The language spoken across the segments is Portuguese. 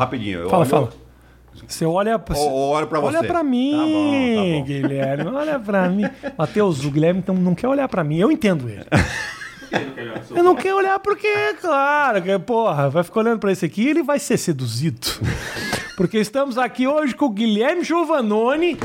rapidinho. Eu Fala, olho- fala. Você olha pra, olho pra olha você. pra mim, Tá bom, tá bom. Guilherme. Olha pra mim. Matheus, o Guilherme então, não quer olhar pra mim. Eu entendo ele. Eu não quero olhar porque, claro, que, porra, vai ficar olhando pra esse aqui ele vai ser seduzido. Porque estamos aqui hoje com o Guilherme Giovanoni.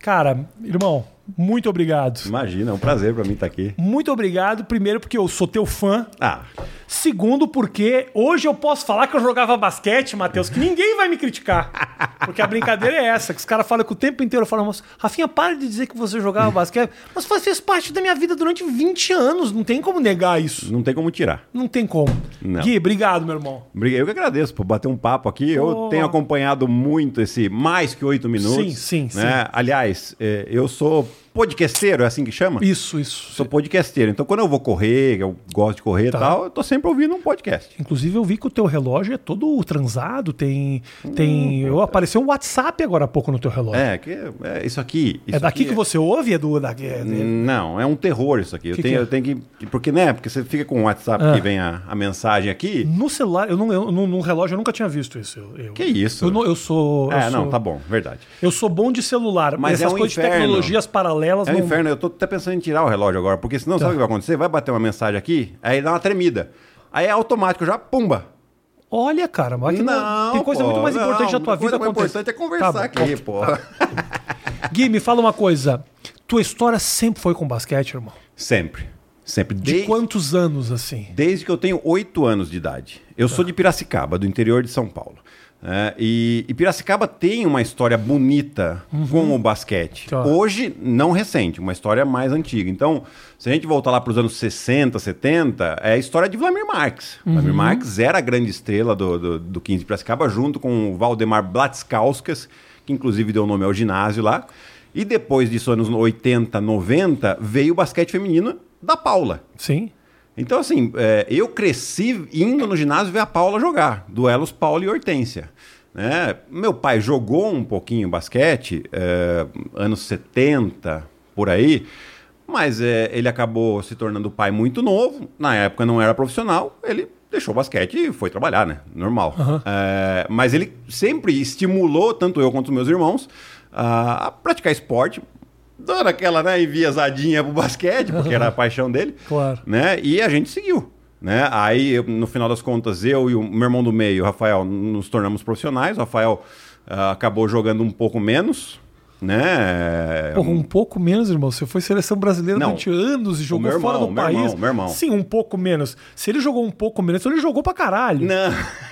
Cara, irmão, muito obrigado. Imagina, é um prazer pra mim estar aqui. Muito obrigado, primeiro porque eu sou teu fã. Ah, Segundo, porque hoje eu posso falar que eu jogava basquete, Matheus, que ninguém vai me criticar. Porque a brincadeira é essa, que os caras falam que o tempo inteiro falam, "Moço, Rafinha, para de dizer que você jogava basquete. Mas fez parte da minha vida durante 20 anos, não tem como negar isso. não tem como tirar. Não tem como. Não. Gui, obrigado, meu irmão. Obrigado. Eu que agradeço por bater um papo aqui. Eu Oh. tenho acompanhado muito esse mais que oito minutos. Sim, sim, né? Aliás, é, eu sou podcasteiro, é assim que chama? Isso, isso. Sou podcasteiro. Então, quando eu vou correr, eu gosto de correr e Tá. tal, eu tô sempre ouvindo um podcast. Inclusive, eu vi que o teu relógio é todo transado, tem. tem eu Apareceu um WhatsApp agora há pouco no teu relógio. É, que é isso aqui. É isso daqui aqui que você ouve? É do. Daqui, é- Não, é um terror isso aqui. Eu Que tenho, que é? eu tenho que. Porque, né? Porque você fica com o WhatsApp Ah. que vem a, a mensagem aqui. No celular, eu não, eu, no, no relógio eu nunca tinha visto isso. Eu, eu- Que isso? Eu, não- eu sou. eu É, não, sou- tá bom, verdade. Eu sou bom de celular, mas Mas essas é um coisas inferno. de tecnologias paralelas É um não. inferno, eu tô até pensando em tirar o relógio agora, porque senão Tá. sabe o que vai acontecer? Vai bater uma mensagem aqui, aí dá uma tremida. Aí é automático, já pumba. Olha, cara, mas que não, tem coisa pô, muito mais não, importante da tua vida mais acontecer. importante é conversar Tá bom, aqui, ok. pô. Gui, me fala uma coisa. Tua história sempre foi com basquete, irmão? Sempre. Sempre. De Desde, quantos anos, assim? desde que eu tenho oito anos de idade. Eu sou de Piracicaba, do interior de São Paulo. É, e, e Piracicaba tem uma história bonita com o basquete. Hoje, não recente, uma história mais antiga. Então, se a gente voltar lá para os anos 60, 70, é a história de Vladimir Marques. Vladimir Marques era a grande estrela do, do, do 15 de Piracicaba, junto com o Valdemar Blatskauskas, que inclusive deu nome ao ginásio lá. E depois disso, anos 80, 90, veio o basquete feminino da Paula. Sim. Então, assim, é, eu cresci indo no ginásio ver a Paula jogar, duelos Paula e Hortência. né? Meu pai jogou um pouquinho basquete, é, anos 70, por aí, mas é, ele acabou se tornando pai muito novo, na época não era profissional, ele deixou o basquete e foi trabalhar, né? Normal. É, mas ele sempre estimulou, tanto eu quanto os meus irmãos, a, a praticar esporte, dando aquela né, enviesadinha pro basquete, porque era a paixão dele Claro. né? E a gente seguiu. Né? Aí, eu- no final das contas, eu e o meu irmão do meio, o Rafael, nos tornamos profissionais. O Rafael ah, acabou jogando um pouco menos, né? Porra, um pouco menos, irmão. Você foi seleção brasileira Não. durante anos e jogou meu fora irmão, do meu país. irmão, meu irmão. Sim, um pouco menos. Se ele jogou um pouco menos, ele jogou pra caralho. Não.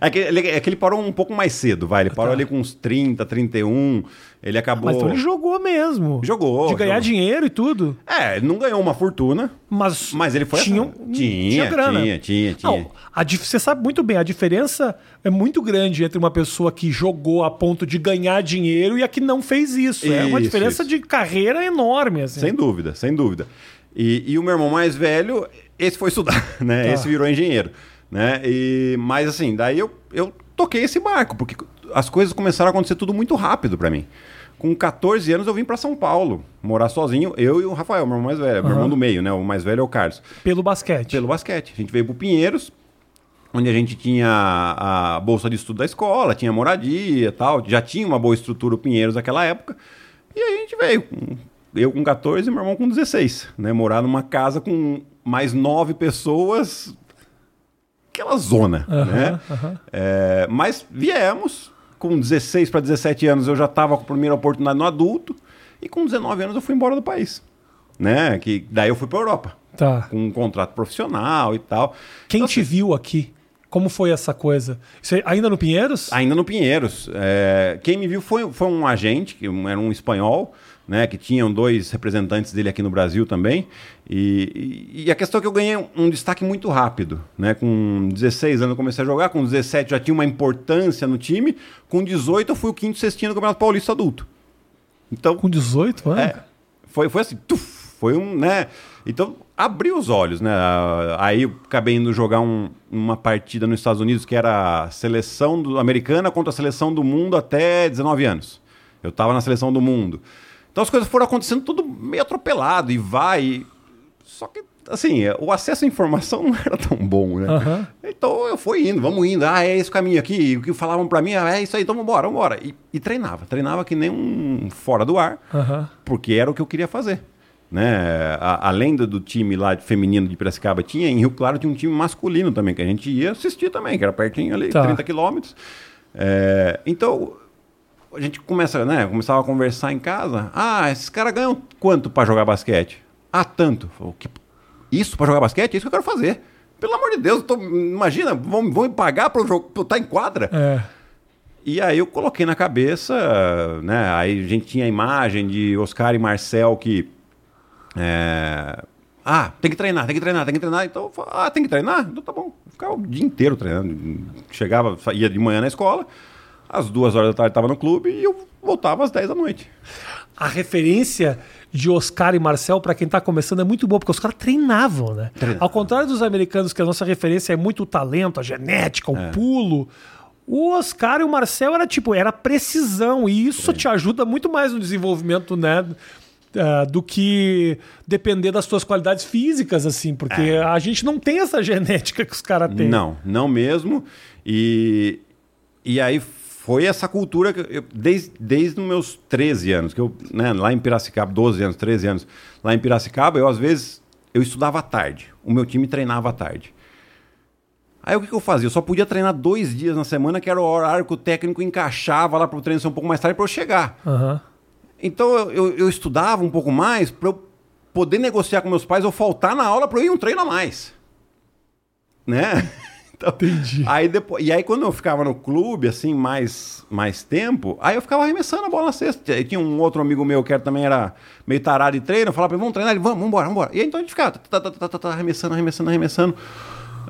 É que, ele, é que ele parou um pouco mais cedo, vai. Ele parou Tá. ali com uns 30, 31. Ele acabou. Mas então ele jogou mesmo. Jogou, De ganhar jogou. dinheiro e tudo. É, ele não ganhou uma fortuna, Mas, mas ele foi. tinha, tinha, grana. tinha, tinha, tinha. Não, a você sabe muito bem, a diferença é muito grande entre uma pessoa que jogou a ponto de ganhar dinheiro e a que não fez isso. é uma Isso, diferença isso. de carreira enorme. Assim. Sem dúvida, sem dúvida. E, e o meu irmão mais velho, esse foi estudar, né? Tá. Esse virou engenheiro, né? E, mas assim, daí eu, eu toquei esse barco, porque as coisas começaram a acontecer tudo muito rápido para mim. Com 14 anos eu vim para São Paulo, morar sozinho, eu e o Rafael, meu irmão mais velho, meu irmão do meio, né? O mais velho é o Carlos. Pelo basquete. Pelo basquete. A gente veio pro Pinheiros, onde a gente tinha a bolsa de estudo da escola, tinha moradia e tal, já tinha uma boa estrutura o Pinheiros naquela época. E aí a gente veio, eu com 14 e meu irmão com 16, né? Morar numa casa com mais nove pessoas, aquela zona, né? É, mas viemos, com 16 para 17 anos eu já estava com a primeira oportunidade no adulto, e com 19 anos eu fui embora do país. Né? Que daí eu fui para Europa Tá. com um contrato profissional e tal. Quem Então, te viu aqui? Como foi essa coisa? Você, ainda no Pinheiros? Ainda no Pinheiros. é, quem me viu foi, foi um agente, que era um espanhol, né? Que tinham dois representantes dele aqui no Brasil também. E, e- e a questão é que eu ganhei um, destaque muito rápido. Né? Com 16 anos eu comecei a jogar, com 17 já tinha uma importância no time, com 18 eu fui o quinto cestinho do Campeonato Paulista adulto. Então, Com 18 anos? É, foi, foi assim, tuf, foi um, né? Então, abriu os olhos, né? Aí eu acabei indo jogar um- uma partida nos Estados Unidos que era a seleção do- americana contra a seleção do mundo até 19 anos. Eu tava na seleção do mundo. Então as coisas foram acontecendo tudo meio atropelado e vai. e- Só que, assim, o acesso à informação não era tão bom, né? Gente Então eu fui indo, vamos indo. Ah, é esse caminho aqui. O que falavam para mim, ah, é isso aí, então vambora, vambora. E, e treinava. Treinava que nem um fora do ar, Aham. porque era o que eu queria fazer. Né? A- além do, do time lá de feminino de Piracicaba, tinha em Rio Claro tinha um time masculino também, que a gente ia assistir também, que era pertinho ali, Tá. 30 quilômetros. É, então, a gente começa, né? Começava a conversar em casa. Ah, esses caras ganham quanto para jogar basquete? Ah, tanto. Falei, "Que- Isso para jogar basquete? É isso que eu quero fazer. Pelo amor de Deus, eu tô- imagina, vão, vão me pagar para eu estar em quadra? É. E aí eu coloquei na cabeça, né? Aí a gente tinha a imagem de Oscar e Marcel que. é, ah, tem que treinar, tem que treinar, tem que treinar. Então, eu falei, ah, tem que treinar? Então tá bom. Eu Ficava o dia inteiro treinando. Chegava, ia de manhã na escola, às duas horas da tarde estava no clube e eu voltava às 10 da noite. A referência de Oscar e Marcel, pra quem tá começando, é muito boa, porque os caras treinavam, né? Treinavam. Ao contrário dos americanos, que a nossa referência é muito o talento, a genética, o pulo. O Oscar e o Marcel era tipo, era precisão, e isso te ajuda muito mais no desenvolvimento, né? eh, do que depender das suas qualidades físicas, assim, porque a gente não tem essa genética que os caras têm. Não, não mesmo. E, e aí foi essa cultura que eu, desde, desde os meus 13 anos, que eu, né, lá em Piracicaba, 12 anos, 13 anos, lá em Piracicaba, eu às vezes eu estudava à tarde. O meu time treinava à tarde. Aí o que, que eu fazia? Eu só podia treinar dois dias na semana, que era o horário que o técnico encaixava lá para o treino ser um pouco mais tarde para eu chegar. Aham. Então eu, eu, eu estudava um pouco mais para eu poder negociar com meus pais ou faltar na aula para eu ir um treino a mais. Né? Então, Entendi. Aí depois, e aí quando eu ficava no clube, assim, mais, mais tempo, aí eu ficava arremessando a bola na cesta. E tinha um outro amigo meu que era, também era meio tarado de treino, eu falava pra ele, vamos treinar? Ele, vamos, vamos embora, vamos embora. E aí então a gente ficava tá, tá, tá, tá, tá, arremessando, arremessando, arremessando.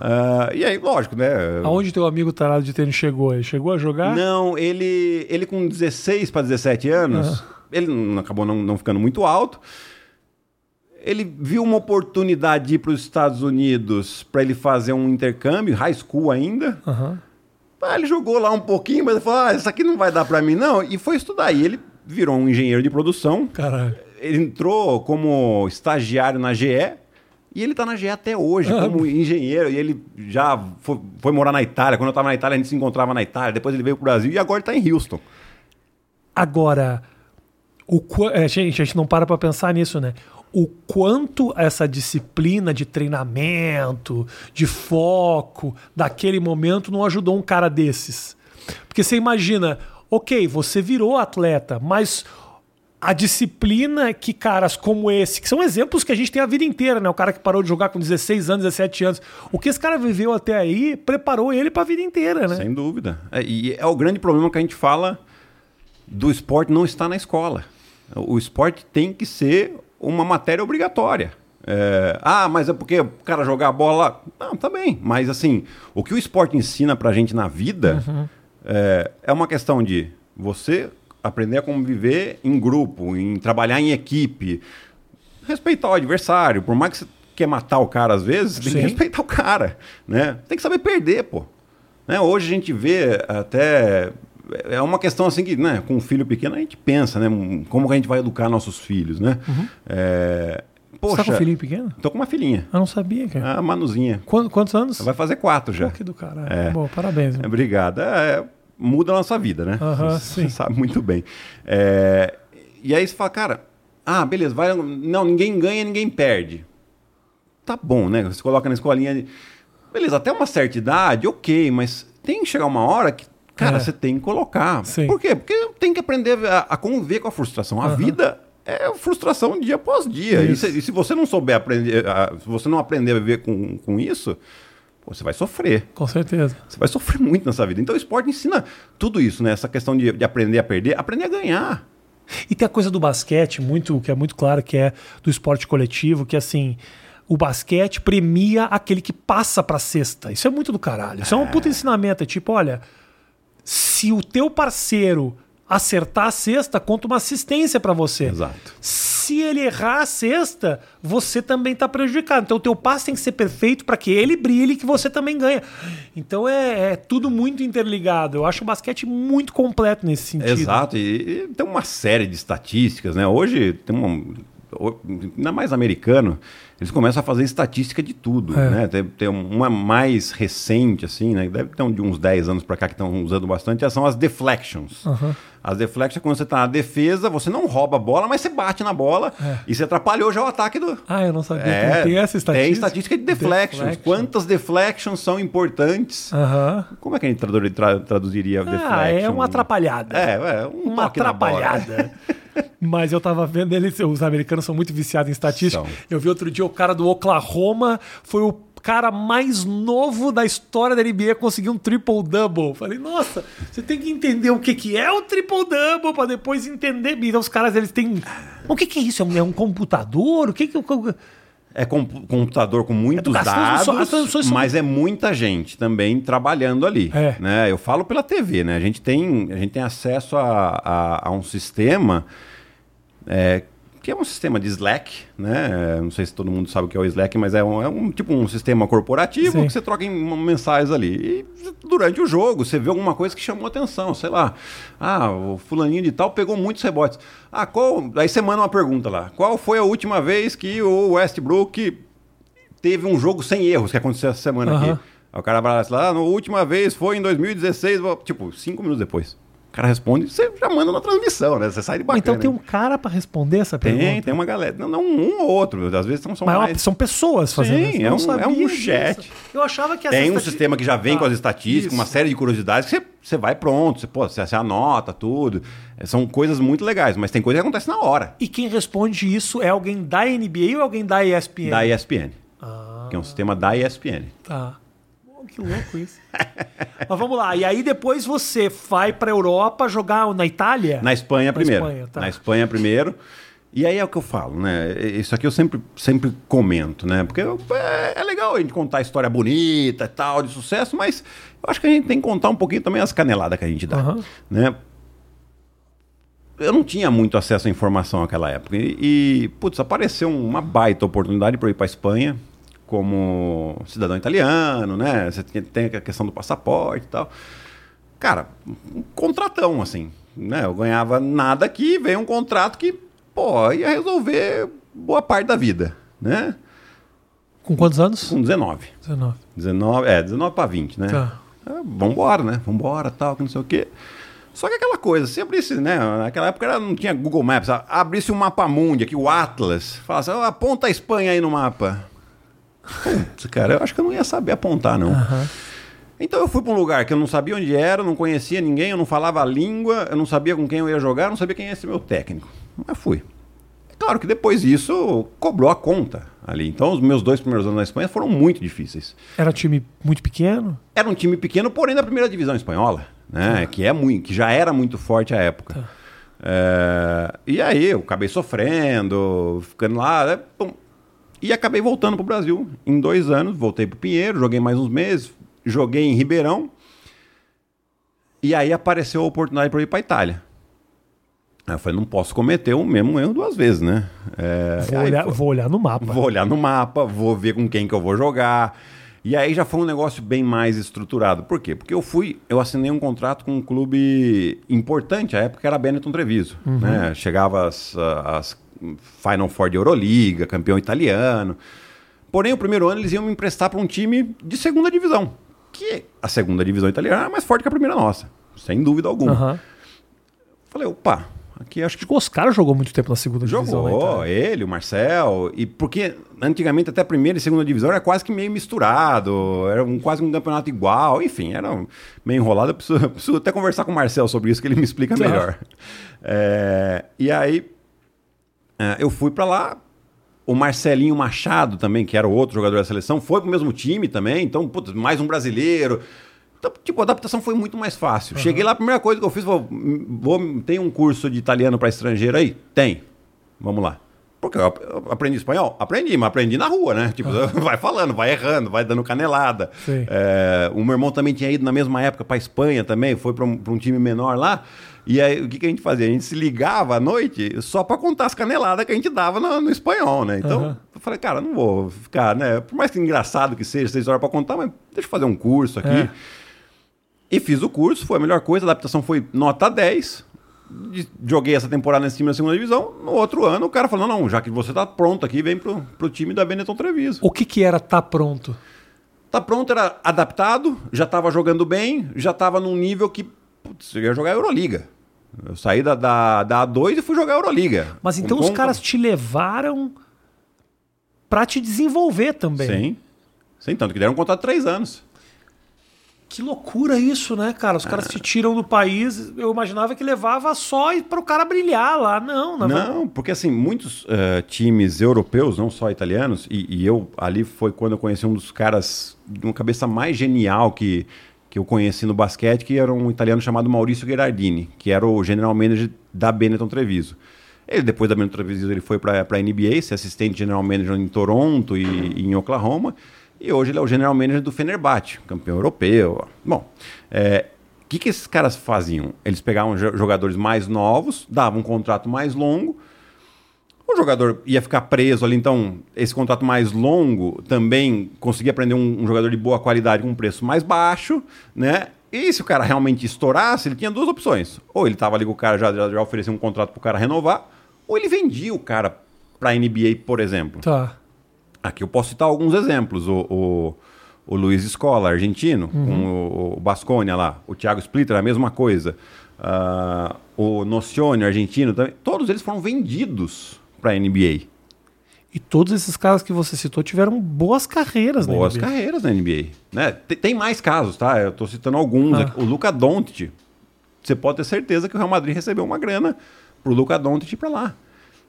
Ah, e aí, lógico, né? Aonde teu amigo tarado de tênis chegou? Ele chegou a jogar? Não, ele, ele com 16 para 17 anos, ele não- acabou não, não ficando muito alto. Ele viu uma oportunidade de ir para os Estados Unidos para ele fazer um intercâmbio, high school ainda. Aham. Ah, ele jogou lá um pouquinho, mas ele falou: ah, isso aqui não vai dar para mim, não. E foi estudar. E ele virou um engenheiro de produção. Caralho. Ele entrou como estagiário na GE. E ele tá na GE até hoje, Ah. como engenheiro. E ele já foi, foi morar na Itália. Quando eu tava na Itália, a gente se encontrava na Itália. Depois ele veio pro Brasil e agora ele tá em Houston. Agora, o qua- é, gente, a gente não para pra pensar nisso, né? O quanto essa disciplina de treinamento, de foco, daquele momento não ajudou um cara desses. Porque você imagina, ok, você virou atleta, mas a disciplina que caras como esse, que são exemplos que a gente tem a vida inteira, né? O cara que parou de jogar com 16 anos, 17 anos, o que esse cara viveu até aí preparou ele pra vida inteira, né? Sem dúvida. É, e é o grande problema que a gente fala do esporte não estar na escola. O esporte tem que ser uma matéria obrigatória. É, ah, mas é porque o cara jogar bola. Não, tá bem. Mas assim, o que o esporte ensina pra gente na vida é, é uma questão de você aprender a conviver em grupo, em trabalhar em equipe, respeitar o adversário. Por mais que você quer matar o cara às vezes, tem que Sim. respeitar o cara. Né? Tem que saber perder, pô. Né? Hoje a gente vê até. É uma questão assim que, né, com um filho pequeno, a gente pensa, né? Como que a gente vai educar nossos filhos, né? É, Você Poxa, tá com um filhinho pequeno? tô com uma filhinha. Eu não sabia, cara. A Manuzinha. Quantos, quantos anos? Vai fazer quatro já. Pô, que do caralho. É. Bom, parabéns. É, mano. Obrigado. É, muda a nossa vida, né? Aham, Você sim. sabe muito bem. É, e aí você fala, cara, ah, beleza, vai, não, ninguém ganha, ninguém perde. Tá bom, né? Você coloca na escolinha. Beleza, até uma certa idade, ok, mas tem que chegar uma hora que, cara, É. você tem que colocar. Sim. Por quê? Porque tem que aprender a, a conviver com a frustração. A vida é frustração dia após dia. E se, e se você não souber aprender, a- se você não aprender a viver com, com isso, você vai sofrer. Com certeza. Você vai sofrer muito nessa vida. Então o esporte ensina tudo isso, né? Essa questão de, de aprender a perder, aprender a ganhar. E tem a coisa do basquete, muito, que é muito claro, que é do esporte coletivo, que assim. O basquete premia aquele que passa pra cesta. Isso é muito do caralho. Isso é um puta ensinamento. É tipo, olha, se o teu parceiro acertar a cesta, conta uma assistência pra você. Exato. Se ele errar a cesta, você também está prejudicado. Então o teu passe tem que ser perfeito para que ele brilhe e que você também ganha. Então é, é tudo muito interligado. Eu acho o basquete muito completo nesse sentido. Exato. E, e tem uma série de estatísticas, né? Hoje tem uma, ainda mais americano, eles começam a fazer estatística de tudo, É. né? Tem, tem uma mais recente, assim, né? Deve ter um, de uns 10 anos pra cá que estão usando bastante, são as deflections. Aham. As deflections é quando você tá na defesa, você não rouba a bola, mas você bate na bola e você atrapalhou já o ataque do... Ah, eu não sabia. É, tem, tem essa estatística? Tem estatística de deflections. Deflection. Quantas deflections são importantes? Aham. Como é que a gente tradu- tra- traduziria deflection? Ah, é uma atrapalhada. É, é um uma atrapalhada. Mas eu tava vendo eles, os americanos são muito viciados em estatística. São. Eu vi outro dia o cara do Oklahoma foi o cara mais novo da história da NBA conseguir um triple-double. Falei, nossa, você tem que entender o que, que é o triple-double para depois entender. Então os caras, eles têm... O que, que é isso? É um, é um computador? O que que... É com- computador com muitos transmissões- dados, são- mas é muita gente também trabalhando ali. É. Né? Eu falo pela TV, né? A gente tem, a gente tem acesso a, a, a um sistema é, que é um sistema de Slack, né? Não sei se todo mundo sabe o que é o Slack, mas é um, é um tipo um sistema corporativo Sim. que você troca em mensagens ali. E durante o jogo, você vê alguma coisa que chamou atenção, sei lá. Ah, o fulaninho de tal pegou muitos rebotes. Ah, qual... Aí você manda uma pergunta lá. Qual foi a última vez que o Westbrook teve um jogo sem erros que aconteceu essa semana aqui? Aí o cara vai lá, ah, na última vez foi em 2016, tipo, cinco minutos depois. O cara responde, você já manda na transmissão, né? Você sai de bacana. Então tem um cara para responder essa pergunta? Tem, tem uma galera. Não, não um ou outro. Às vezes são, são Mas é uma- mais. são pessoas fazendo Sim, isso. É um- é um disso. chat. Eu achava que Tem um sistema que já vem Tá. com as estatísticas, uma Isso. série de curiosidades que você, você vai pronto, você, pô, você, você anota tudo. É, São coisas muito legais, mas tem coisa que acontece na hora. E quem responde isso é alguém da NBA ou alguém da ESPN? Da ESPN. Ah, Que é um sistema da ESPN. tá. Que louco isso. Mas vamos lá. E aí depois você vai pra Europa jogar na Itália? Na Espanha primeiro. Espanha, tá. Na Espanha primeiro. E aí é o que eu falo, né? Isso aqui eu sempre, sempre comento, né? Porque eu- é, é legal a gente contar a história bonita e tal, de sucesso, mas eu acho que a gente tem que contar um pouquinho também as caneladas que a gente dá, Aham. né? Eu não tinha muito acesso à informação naquela época. E, e, putz, apareceu uma baita oportunidade para ir para Espanha como cidadão italiano, né? Você tem- a questão do passaporte e tal. Cara, um contratão, assim. Né? Eu ganhava nada aqui, veio um contrato que, pô, ia resolver boa parte da vida, né? Com quantos anos? Com 19. 19. 19, é, 19 para 20, né? Tá. É, vambora, né? Vambora, tal, que não sei o quê. Só que aquela coisa, se abrisse, né? Naquela época era- não tinha Google Maps, abrisse o mapa mundi aqui, o Atlas, falasse, "Ah, aponta a Espanha aí no mapa. Cara, eu acho que eu não ia saber apontar, não. Aham. Então eu fui para um lugar que eu não sabia onde era, não conhecia ninguém, eu não falava a língua, eu não sabia com quem eu ia jogar, eu não sabia quem ia ser meu técnico. Mas fui. Claro que depois disso cobrou a conta ali. Então os meus dois primeiros anos na Espanha foram muito difíceis. Era um time muito pequeno? Era um time pequeno, porém da primeira divisão espanhola, né? Que é muito, que já era muito forte à época. É, e aí eu acabei sofrendo, ficando lá, né? Pum. E acabei voltando pro Brasil em dois anos. Voltei pro Pinheiro, joguei mais uns meses, joguei em Ribeirão. E aí apareceu a oportunidade para ir para Itália. Aí eu falei, não posso cometer o mesmo erro duas vezes, né? É, Vou aí olhar, foi- vou olhar no mapa. Vou olhar no mapa, vou ver com quem que eu vou jogar. E aí já foi um negócio bem mais estruturado. Por quê? Porque eu fui, eu assinei um contrato com um clube importante, à época era Benetton Treviso. Né? Chegava as, as Final Four de Euroliga, campeão italiano. Porém, o primeiro ano eles iam me emprestar para um time de segunda divisão. Que a segunda divisão italiana era mais forte que a primeira nossa, sem dúvida alguma. Aham. Falei, opa, aqui acho que que o Oscar jogou muito tempo na segunda divisão. né, Jogou, Itália. ele, o Marcel, e porque antigamente até a primeira e segunda divisão era quase que meio misturado, era um, quase um campeonato igual, enfim, era meio enrolado. Eu preciso, eu preciso até conversar com o Marcel sobre isso, que ele me explica melhor. É, e aí é, eu fui pra lá. O Marcelinho Machado também, que era o outro jogador da seleção, foi pro mesmo time também, então, putz, mais um brasileiro. Então, tipo, a adaptação foi muito mais fácil. Cheguei lá, a primeira coisa que eu fiz foi: vou, tem um curso de italiano para estrangeiro aí? Tem. Vamos lá. Porque eu ap- eu aprendi espanhol? Aprendi, mas aprendi na rua, né? Tipo, vai falando, vai errando, vai dando canelada. É, o meu irmão também tinha ido na mesma época para Espanha também, foi para um, um time menor lá. E aí, o que, que a gente fazia? A gente se ligava à noite só para contar as caneladas que a gente dava no, no espanhol, né? Então, Aham. eu falei, cara, não vou ficar, né? Por mais que engraçado que seja essa história para contar, mas deixa eu fazer um curso aqui. É. E fiz o curso, foi a melhor coisa, a adaptação foi nota 10. Joguei essa temporada nesse time na segunda divisão. No outro ano, o cara falou: não, já que você tá pronto aqui, vem pro, pro time da Benetton Treviso. O que que era tá pronto? Tá pronto, era adaptado, já tava jogando bem, já tava num nível que putz, eu ia jogar Euroliga. Eu saí da, da, da A2 e fui jogar Euroliga. Mas então Com- os com- caras te levaram pra te desenvolver também. Sim. Sim, tanto que deram um contrato de três anos. Que loucura isso, né, cara? Os Ah. caras te tiram do país. Eu imaginava que levava só para o cara brilhar lá. Não, na verdade- Não, porque assim, muitos eh, times europeus, não só italianos, e, e eu ali foi quando eu conheci um dos caras de uma cabeça mais genial que, que eu conheci no basquete, que era um italiano chamado Maurício Gherardini, que era o general manager da Benetton Treviso. Ele, depois da Benetton Treviso, ele foi para a NBA, ser assistente general manager em Toronto e, e em Oklahoma, e hoje ele é o general manager do Fenerbahçe, campeão europeu. Bom, é, o que, que esses caras faziam? Eles pegavam jo- jogadores mais novos, davam um contrato mais longo, o jogador ia ficar preso ali, então esse contrato mais longo também conseguia prender um, um jogador de boa qualidade com um preço mais baixo, né? E se o cara realmente estourasse, ele tinha duas opções. Ou ele estava ali com o cara, já, já, já oferecia um contrato para o cara renovar, ou ele vendia o cara para a NBA, por exemplo. Tá. Aqui eu posso citar alguns exemplos. O, o, o Luiz Escola, argentino, com o, o Basconia lá. O Thiago Splitter, a mesma coisa. Ah, o Nocione, argentino, também. Todos eles foram vendidos para a NBA. E todos esses caras que você citou tiveram boas carreiras, Boas né? NBA? carreiras na NBA. Né? Tem, tem mais casos, tá? Eu tô citando alguns. Ah. O Luca Doncic. Você pode ter certeza que o Real Madrid recebeu uma grana pro Luca Doncic ir pra lá.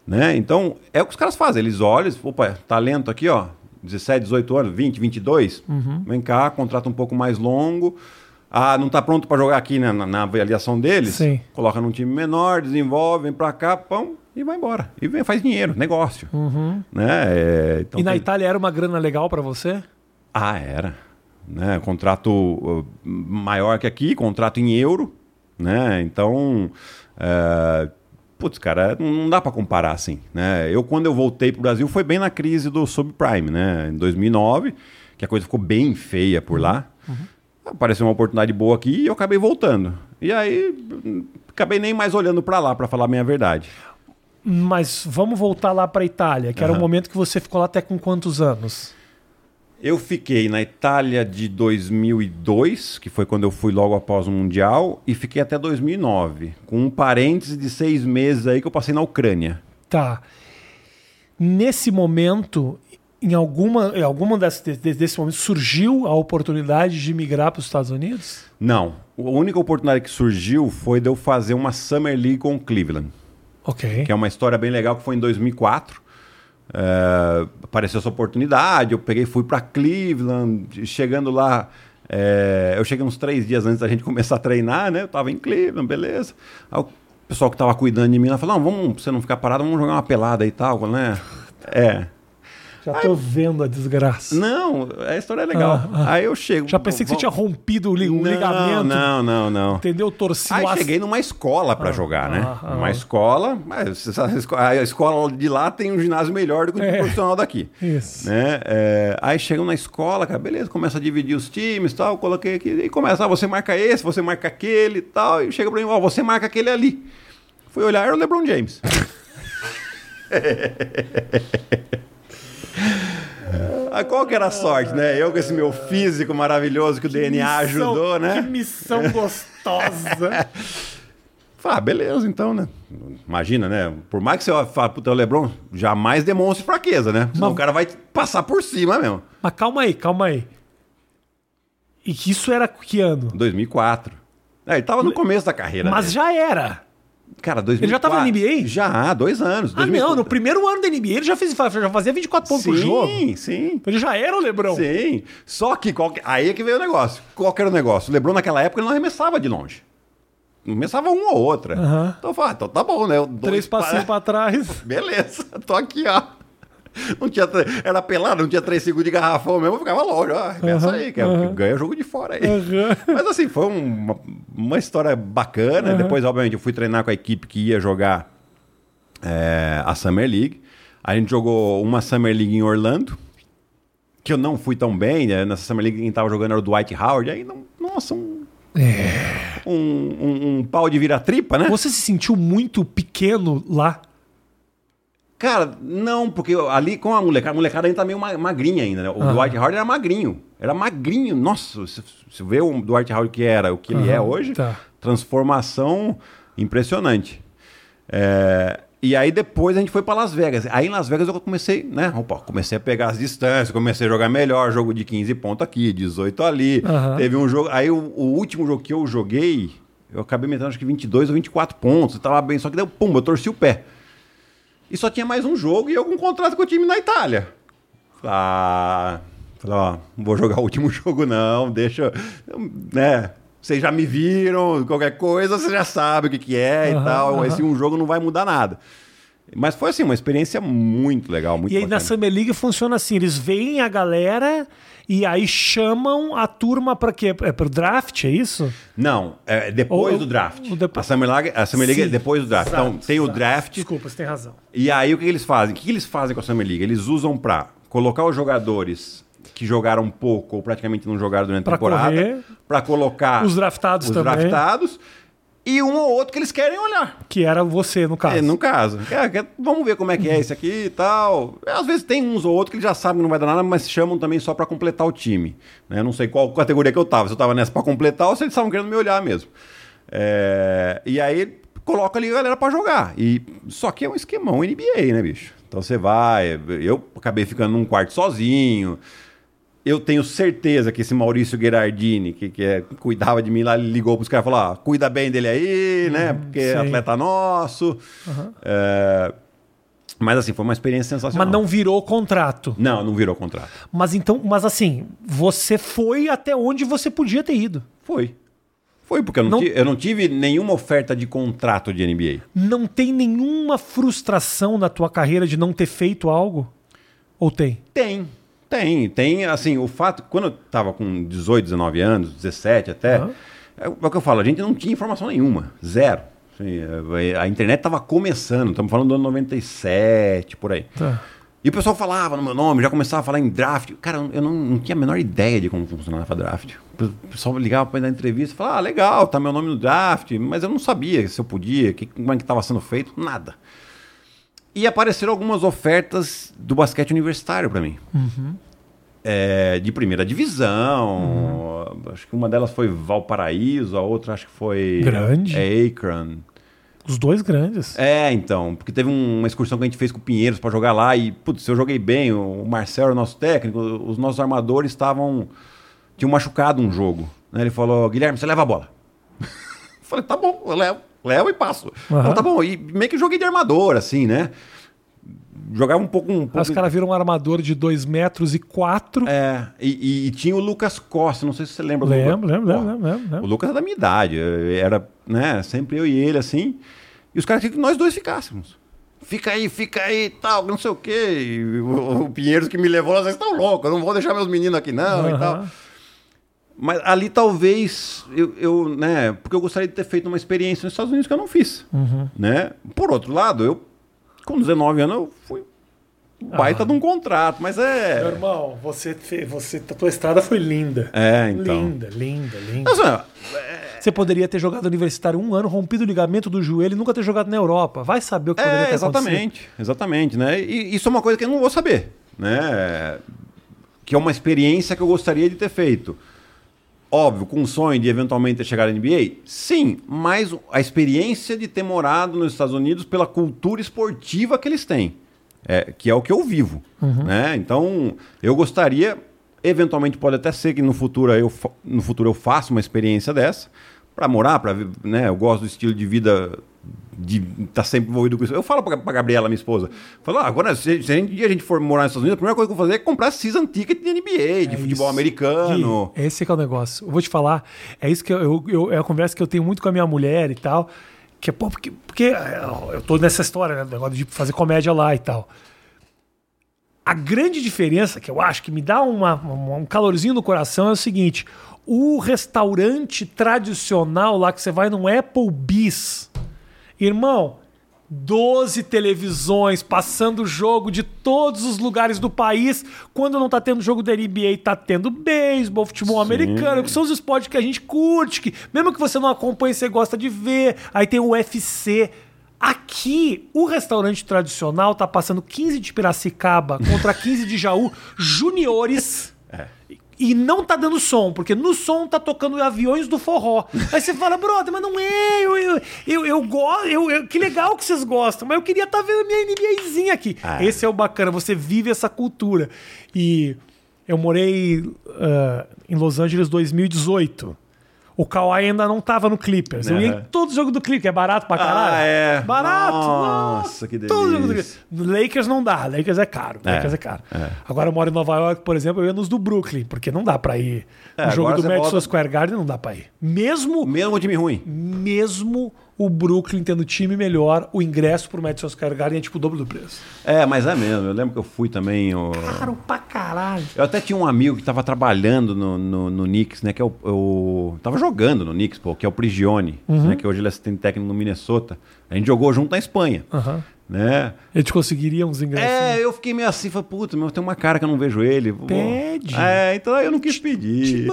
Né? Então, é o que os caras fazem. Eles olham, opa, talento aqui, ó. 17, 18 anos, 20, 22. Uhum. Vem cá, contrato um pouco mais longo. Ah, não tá pronto para jogar aqui né, na, na avaliação deles? Sim. Coloca num time menor, desenvolve, vem pra cá, pão, e vai embora. E vem, faz dinheiro, negócio. Né? É, então Uhum. E na tem- Itália era uma grana legal pra você? ah, era. Né? Contrato uh, maior que aqui, contrato em euro. Né? Então, é, putz, cara, não dá para comparar assim. Né? Eu, quando eu voltei pro Brasil, foi bem na crise do subprime, né? em 2009, que a coisa ficou bem feia por lá. Apareceu uma oportunidade boa aqui e eu acabei voltando. E aí, acabei nem mais olhando para lá, para falar a minha verdade. Mas vamos voltar lá pra Itália, que era o momento que você ficou lá até com quantos anos? Eu fiquei na Itália de 2002, que foi quando eu fui logo após o Mundial, e fiquei até 2009, com um parêntese de seis meses aí que eu passei na Ucrânia. Tá. Nesse momento, em alguma, em alguma desse, desse, momento, surgiu a oportunidade de migrar para os Estados Unidos? Não, a única oportunidade que surgiu foi de eu fazer uma Summer League com o Cleveland, Ok. que é uma história bem legal que foi em 2004. É, apareceu essa oportunidade, eu peguei, fui para Cleveland, chegando lá, é, eu cheguei uns três dias antes da gente começar a treinar, né? Eu tava em Cleveland, beleza. Aí o pessoal que tava cuidando de mim lá falou: não, vamos, pra você não ficar parado, vamos jogar uma pelada e tal, né? É. Já tô vendo a desgraça. Não, a história é legal. Ah, ah. Aí eu chego. Já pensei que você tinha rompido o ligamento. Não, não, não. Entendeu? Torcido Aí cheguei numa escola pra Ah, jogar, né? ah, ah. Uma escola, mas a escola de lá tem um ginásio melhor do que o É. profissional daqui. Isso. Né? É, aí chegam na escola, cara, beleza, começa a dividir os times e tal, coloquei aqui, e começa, ah, você marca esse, você marca aquele e tal, e chega pra mim, ó, você marca aquele ali. Fui olhar, era o LeBron James. Ah, qual que era a sorte, né? Eu com esse meu físico maravilhoso que o DNA Missão- ajudou, né? Que missão gostosa. Ah, beleza, então, né? Imagina, né? Por mais que você fale pro teu Lebron, jamais demonstre fraqueza, né? Senão Mas- o cara vai passar por cima mesmo. Mas calma aí, calma aí. E que isso era que ano? 2004. É, ele tava no começo da carreira. Mas dele. já era. Cara, 2004. já tava na NBA? Já, dois anos. Ah, não, no primeiro ano da NBA ele já, fez, já fazia 24 pontos sim, por jogo. Sim, Então ele já era o Lebrão. sim. Só que qual aí é que veio o negócio. Qual que era o negócio? O Lebron naquela época ele não arremessava de longe. Arremessava uma ou outra. Então eu falei, ah, então tá bom, né? Dou Três passinhos pra trás. Beleza, tô aqui, ó. Não tinha, era pelado, não tinha três segundos de garrafão mesmo, eu ficava longe, ó. Pensa Aham, aí, que é- que ganha jogo de fora aí. Aham. Mas assim, foi uma, uma história bacana. Depois, obviamente, eu fui treinar com a equipe que ia jogar é, a Summer League. A gente jogou uma Summer League em Orlando, que eu não fui tão bem. Né? Nessa Summer League quem tava jogando era o Dwight Howard. Aí, não, nossa, um, um, um, um pau de vira-tripa, né? Você se sentiu muito pequeno lá? Cara, não, porque ali com a molecada, a molecada ainda tá meio ma- magrinha ainda, né? O Dwight Howard era magrinho. Era magrinho. Nossa, se você vê o Dwight Howard que era, o que ele é hoje, tá. transformação impressionante. É, e aí depois a gente foi para Las Vegas. Aí em Las Vegas eu comecei, né? Opa, comecei a pegar as distâncias, comecei a jogar melhor, jogo de 15 pontos aqui, 18 ali. Aham. Teve um jogo, aí o, o último jogo que eu joguei, eu acabei metendo acho que 22 ou 24 pontos, tava bem, só que deu pum, eu torci o pé. E só tinha mais um jogo e eu com um contrato com o time na Itália. Ah, falei, ó, não vou jogar o último jogo não, deixa, né? Vocês já me viram, qualquer coisa você já sabe o que, que é Aham, e tal. aham. Esse um jogo não vai mudar nada. Mas foi assim, uma experiência muito legal, muito E aí na bacana. Summer League funciona assim: eles veem a galera e aí chamam a turma pra quê? É pro draft, é isso? Não, é depois Ou- do draft. A Summer League, a Summer League é depois do draft. então exato, tem o exato. draft Desculpa, você tem razão. E aí o que eles fazem? O que eles fazem com a Summer League? Eles usam pra colocar os jogadores que jogaram pouco ou praticamente não jogaram durante a Pra temporada, pra colocar Os draftados os também. draftados e um ou outro que eles querem olhar. Que era você, no caso. É, no caso. É, que- vamos ver como é que é esse aqui e tal. Às vezes tem uns ou outros que eles já sabem que não vai dar nada, mas chamam também só pra completar o time. né? Eu não sei qual categoria que eu tava. Se eu tava nessa pra completar ou se eles estavam querendo me olhar mesmo. É, e aí coloca ali a galera pra jogar. E, só que é um esquemão NBA, né, bicho? Então você vai. Eu acabei ficando num quarto sozinho. Eu tenho certeza que esse Maurício Gherardini, que, que é- cuidava de mim lá, ele ligou pros caras e falou: ah, cuida bem dele aí, né? Porque é atleta nosso. É, Mas assim, foi uma experiência sensacional. Mas não virou contrato. Não, não virou contrato. Mas então, mas assim, você foi até onde você podia ter ido. Foi. Foi, porque eu não, Não- ti- eu não tive nenhuma oferta de contrato de NBA. Não tem nenhuma frustração na tua carreira de não ter feito algo? Ou tem? Tem, tem. Tem, assim, o fato... Quando eu tava com 18, 19 anos, 17 até... Aham. É o que eu falo, a gente não tinha informação nenhuma. Zero. Assim, a internet tava começando. Estamos falando do ano 97, por aí. Tá. E o pessoal falava no meu nome, já começava a falar em draft. Cara, eu não, não tinha a menor ideia de como funcionava draft. O pessoal ligava para dar entrevista e falava, ah, legal, tá meu nome no draft, mas eu não sabia se eu podia, que, como é que estava sendo feito, nada. E apareceram algumas ofertas do basquete universitário para mim. É, de primeira divisão. Acho que uma delas foi Valparaíso, a outra acho que foi Grande. é, Akron. Os dois grandes. É, então, porque teve um- uma excursão que a gente fez com o Pinheiros pra jogar lá e, putz, eu joguei bem, o Marcel era o nosso técnico, os nossos armadores estavam. tinham machucado um jogo. né? Ele falou, Guilherme, você leva a bola. eu falei, tá bom, eu levo, levo e passo. Aham. Então, tá bom, e meio que joguei de armador, assim, né? Jogava um pouco. Um pouco os caras viram um armador de 2 metros e 4. É, e, e- e tinha o Lucas Costa, não sei se você lembra do Lembro, lembro, lembro, lembro, lembro. O Lucas é da minha idade, era, né, sempre eu e ele, assim. E os caras queriam que nós dois ficássemos. Fica aí, fica aí, tal, não sei o quê. E o, o Pinheiros que me levou, vocês estão loucos, eu não vou deixar meus meninos aqui não e Aham. tal. Mas ali talvez eu, eu, né, porque eu gostaria de ter feito uma experiência nos Estados Unidos que eu não fiz, Uhum. né? Por outro lado, eu com 19 anos eu fui baita Ah. de um contrato, mas Meu é irmão, você, você, a tua estrada foi linda. É, então. Linda, linda, linda. Mas, ó, Você poderia ter jogado universitário um ano, rompido o ligamento do joelho e nunca ter jogado na Europa. Vai saber o que poderia É, ter acontecido. exatamente, exatamente, né? E isso é uma coisa que eu não vou saber, né? Que é uma experiência que eu gostaria de ter feito. Óbvio, com o sonho de eventualmente chegar à NBA? Sim, mas a experiência de ter morado nos Estados Unidos pela cultura esportiva que eles têm, é, que é o que eu vivo, né? Então, eu gostaria, eventualmente pode até ser que no futuro eu, no futuro eu faça uma experiência dessa, para morar, para né? Eu gosto do estilo de vida de estar sempre envolvido com isso. Eu falo pra, pra Gabriela, minha esposa, falo, ah, agora se, se a gente, a gente for morar nos Estados Unidos, a primeira coisa que eu vou fazer é comprar season ticket de NBA, de É futebol isso. americano. Gui, esse que é o negócio. Eu vou te falar, é isso que eu, eu- eu- é a conversa que eu tenho muito com a minha mulher e tal. Que é, pô, porque, porque é, eu tô nessa história, né? Negócio de fazer comédia lá e tal. A grande diferença que eu acho que me dá uma- uma- um calorzinho no coração é o seguinte: o restaurante tradicional lá que você vai no Applebee's, irmão, 12 televisões passando jogo de todos os lugares do país. Quando não tá tendo jogo da NBA, tá tendo beisebol, futebol americano, que são os esportes que a gente curte, que mesmo que você não acompanhe, você gosta de ver. Aí tem o UFC. Aqui, o restaurante tradicional tá passando 15 de Piracicaba contra 15 de Jaú, juniores. E não tá dando som, porque no som tá tocando aviões do forró. Aí você fala, brother, mas não é, eu, eu, eu, eu gosto, eu, eu- que legal que vocês gostam, mas eu queria estar vendo a minha NBAzinha aqui. Ah. Esse é o bacana, você vive essa cultura. E eu morei ah, em Los Angeles 2018. O Kawhi ainda não tava no Clippers. Eu ia em Aham. todo jogo do Clippers, que é barato pra caralho. Ah, é. Barato. Nossa, que Todo jogo do delícia. Clippers. Lakers não dá, Lakers é caro. É, Lakers é caro. é. Agora eu moro em Nova York, por exemplo, eu ia nos do Brooklyn, porque não dá pra ir. É, no jogo do Madison volta- Square Garden não dá pra ir. Mesmo, Mesmo time ruim. mesmo o Brooklyn tendo time melhor, o ingresso pro Madison Square Garden é tipo o dobro do preço. É, mas é mesmo. Eu lembro que eu fui também. o- Caro pra caralho. Eu até tinha um amigo que estava trabalhando no, no, no Knicks, né? Que é o, o- Tava jogando no Knicks, pô, que é o Prigione, Uhum. né? Que hoje ele é assistente técnico no Minnesota. A gente jogou junto na Espanha. Aham. Né? Gente conseguiria uns ingressos. É, eu fiquei meio assim, falei, puta, meu, tem uma cara que eu não vejo ele. Pede. É, então eu não quis pedir.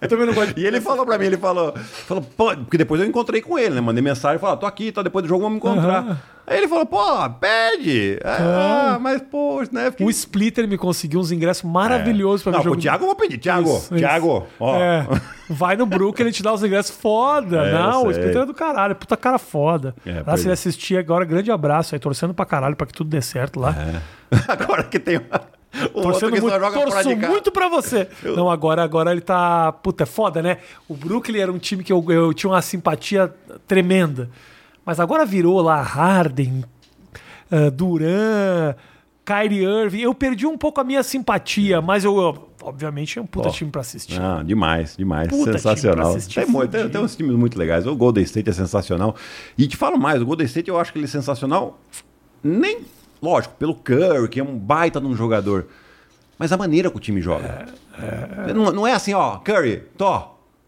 Eu também não gosto de E ele falou pra mim, ele falou, falou pô, porque depois eu encontrei com ele, né? Mandei mensagem, falou, ah, tô aqui, tá, depois do jogo vamos encontrar. Aham. Aí ele falou, pô, pede. Ah, mas, pô, né? Fiquei... O Splitter me conseguiu uns ingressos maravilhosos pra ver Não, o jogo. pro Thiago eu vou pedir. Thiago, Isso, isso. Thiago, ó. É, vai no Brooklyn, ele te dá os ingressos foda. É, não, o. Splitter é do caralho, puta cara foda. É, Lá se ele é. assistir agora, grande abraço aí, torcendo pra caralho pra que tudo dê certo lá. Agora que tem o Torcendo muito, joga torço muito pra você. Não, agora, agora ele tá. Puta, é foda, né? O Brooklyn era um time que eu, eu tinha uma simpatia tremenda. Mas agora virou lá Harden, ah, Duran, Kyrie Irving. Eu perdi um pouco a minha simpatia, mas eu, eu- obviamente, é um puta time pra assistir. Ah, demais, demais. Puta sensacional. assistir, Tem, muito- tem, tem uns times muito legais. O Golden State é sensacional. E te falo mais, o Golden State eu acho que ele é sensacional. Nem, lógico, pelo Curry, que é um baita de um jogador. Mas a maneira que o time joga. Não, não é assim, ó, Curry, tô,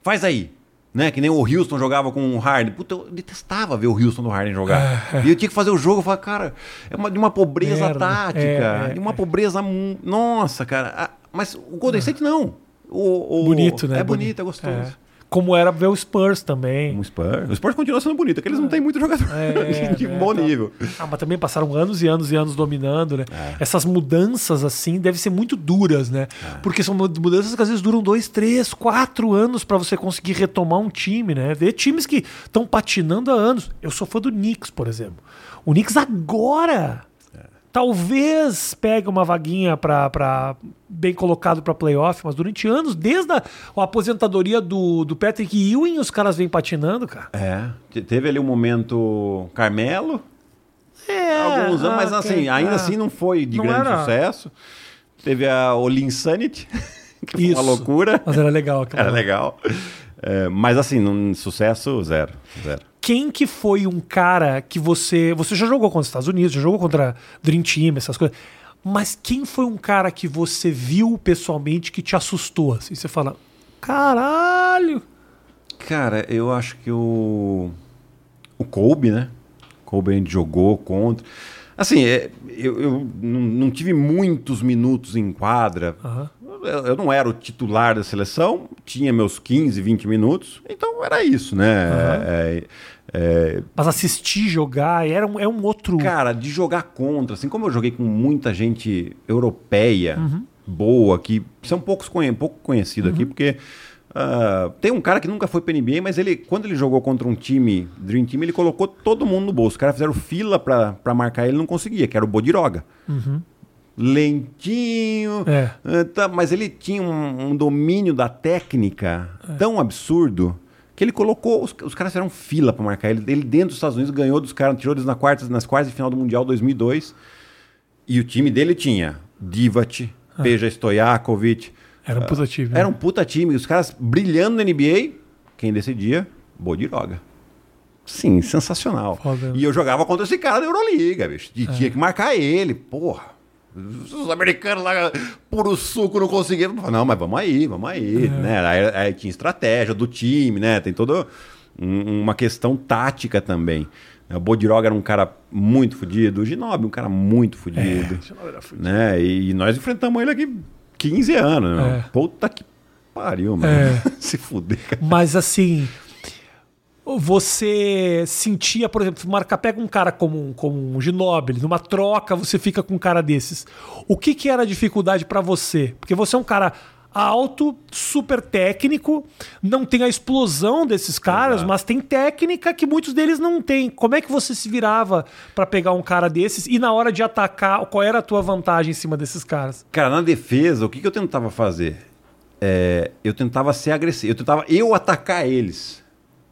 faz aí. Né? Que nem o Houston jogava com o Harden. Puta, eu detestava ver o Houston do Harden jogar. E eu tinha que fazer o jogo. Eu falava, cara, é uma, de uma pobreza Merda. tática. É, é, de uma pobreza. mu- Nossa, cara. Ah, Mas o Golden State não. O, o- Bonito, né? É bonito, é gostoso. Como era ver o Spurs também. O Spurs, o Spurs continua sendo bonito, é que eles não têm muito jogador É, de é, bom tá. nível. Ah, mas também passaram anos e anos e anos dominando, né? É. Essas mudanças, assim, devem ser muito duras, né? É. Porque são mudanças que às vezes duram dois, três, quatro anos pra você conseguir retomar um time, né? Ver times que estão patinando há anos. Eu sou fã do Knicks, por exemplo. O Knicks agora talvez pegue uma vaguinha pra bem colocado pra playoff, mas durante anos, desde a, a aposentadoria do, do Patrick Ewing, os caras vêm patinando, cara. É, te- teve ali um momento Carmelo, É, alguns anos, mas ah, assim, ok, ainda ah. assim não foi de Não grande era- sucesso. Teve a Olinsanity, que foi uma Isso. loucura. Mas era legal aquela. Era legal. É, mas assim, num sucesso zero. Zero. Quem que foi um cara que você. Você já jogou contra os Estados Unidos, já jogou contra Dream Team, essas coisas. Mas quem foi um cara que você viu pessoalmente que te assustou? Assim, você fala, caralho! Cara, eu acho que o. O Kobe, né? Kobe a gente jogou contra. Assim, é, eu, eu não, tive muitos minutos em quadra. Aham. Eu, eu não era o titular da seleção, tinha meus 15, 20 minutos, então era isso, né? É, é, Mas assistir jogar era um, é um outro. cara, de jogar contra, assim, como eu joguei com muita gente europeia boa, que são poucos pouco conhecido aqui, porque ah, tem um cara que nunca foi para NBA, mas ele, quando ele jogou contra um time, Dream Team, ele colocou todo mundo no bolso. Os caras fizeram fila para marcar ele, não conseguia, que era o Bodiroga. Lentinho, É. ah, tá, mas ele tinha um, um domínio da técnica tão absurdo que ele colocou. Os, os caras fizeram fila para marcar ele. Ele, dentro dos Estados Unidos, ganhou dos caras, tirou eles na quartas, nas quartas de final do Mundial 2002. E o time dele tinha Divac, Peja Stojakovic. Era um puta time. né? Era um puta time. Os caras brilhando na NBA, quem decidia? Bodiroga. Sim, sensacional. Foda. E eu jogava contra esse cara da Euroliga, bicho. E tinha que marcar ele, porra. Os americanos lá, puro suco, não conseguiam. Não, mas vamos aí, vamos aí. Né? Aí, aí tinha estratégia do time, né? Tem todo. um- uma questão tática também. O Bodiroga era um cara muito fodido, o Ginobili um cara muito fodido. né? E nós enfrentamos ele aqui 15 anos. Né? É. Puta que pariu, mano. É. Se fuder, cara. Mas assim, você sentia, por exemplo, marca, pega um cara como, um- como um Ginóbili, numa troca você fica com um cara desses. O que, que era a dificuldade pra você? Porque você é um cara alto, super técnico, não tem a explosão desses caras, Exato. mas tem técnica que muitos deles não têm. Como é que você se virava pra pegar um cara desses e na hora de atacar, qual era a tua vantagem em cima desses caras? Cara, na defesa, o que, que eu tentava fazer? É, eu tentava ser agressivo, eu tentava eu atacar eles.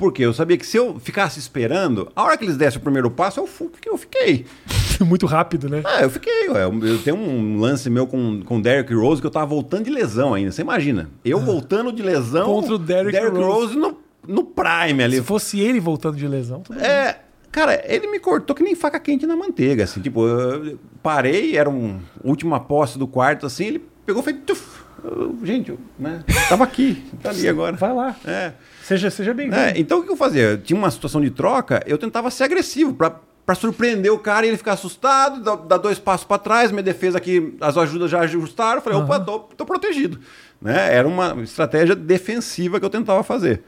Porque eu sabia que se eu ficasse esperando, a hora que eles dessem o primeiro passo, eu, fu- eu fiquei. Muito rápido, né? Ah, eu fiquei. ué. Eu, eu tenho um lance meu com, com o Derrick Rose que eu tava voltando de lesão ainda. Você imagina? Eu voltando de lesão Ah. Contra o Derrick Rose, Rose. no, no prime ali. Se fosse ele voltando de lesão, tudo bem. É, cara, ele me cortou que nem faca quente na manteiga, assim, tipo, eu parei, era um última posse do quarto, assim, ele pegou e fez, tuf, eu- gente, eu, né, tava aqui, tá ali agora. Vai lá. É, Seja, seja bem-vindo. é, então o que eu fazia? Eu tinha uma situação de troca, eu tentava ser agressivo, pra, pra surpreender o cara e ele ficar assustado, dar, dois passos pra trás, minha defesa aqui, as ajudas já ajustaram, eu falei, opa, tô, tô protegido. Né? Era uma estratégia defensiva que eu tentava fazer.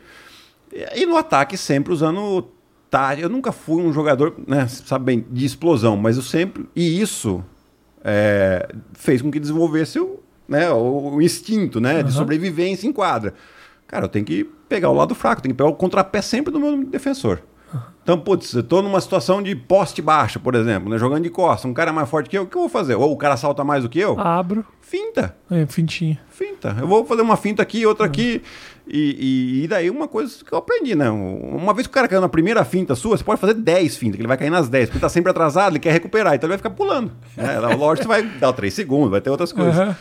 E, e no ataque, sempre usando tática. Eu nunca fui um jogador, né, sabe bem, de explosão, mas eu sempre. E isso é, fez com que desenvolvesse o, né, o, instinto né, de Aham. sobrevivência em quadra. Cara, eu tenho que pegar o lado fraco, tenho que pegar o contrapé sempre do meu defensor. Então, putz, eu tô numa situação de poste baixo, por exemplo, né, jogando de costa, um cara é mais forte que eu, o que eu vou fazer? Ou o cara salta mais do que eu? Abro. Finta. É, fintinha. Finta. Eu vou fazer uma finta aqui, outra aqui. E, e, e daí uma coisa que eu aprendi, né? Uma vez que o cara caiu na primeira finta sua, você pode fazer 10 fintas, que ele vai cair nas 10, porque tá sempre atrasado, ele quer recuperar, então ele vai ficar pulando. Né? Lógico, você vai dar 3 segundos, vai ter outras coisas. Aham.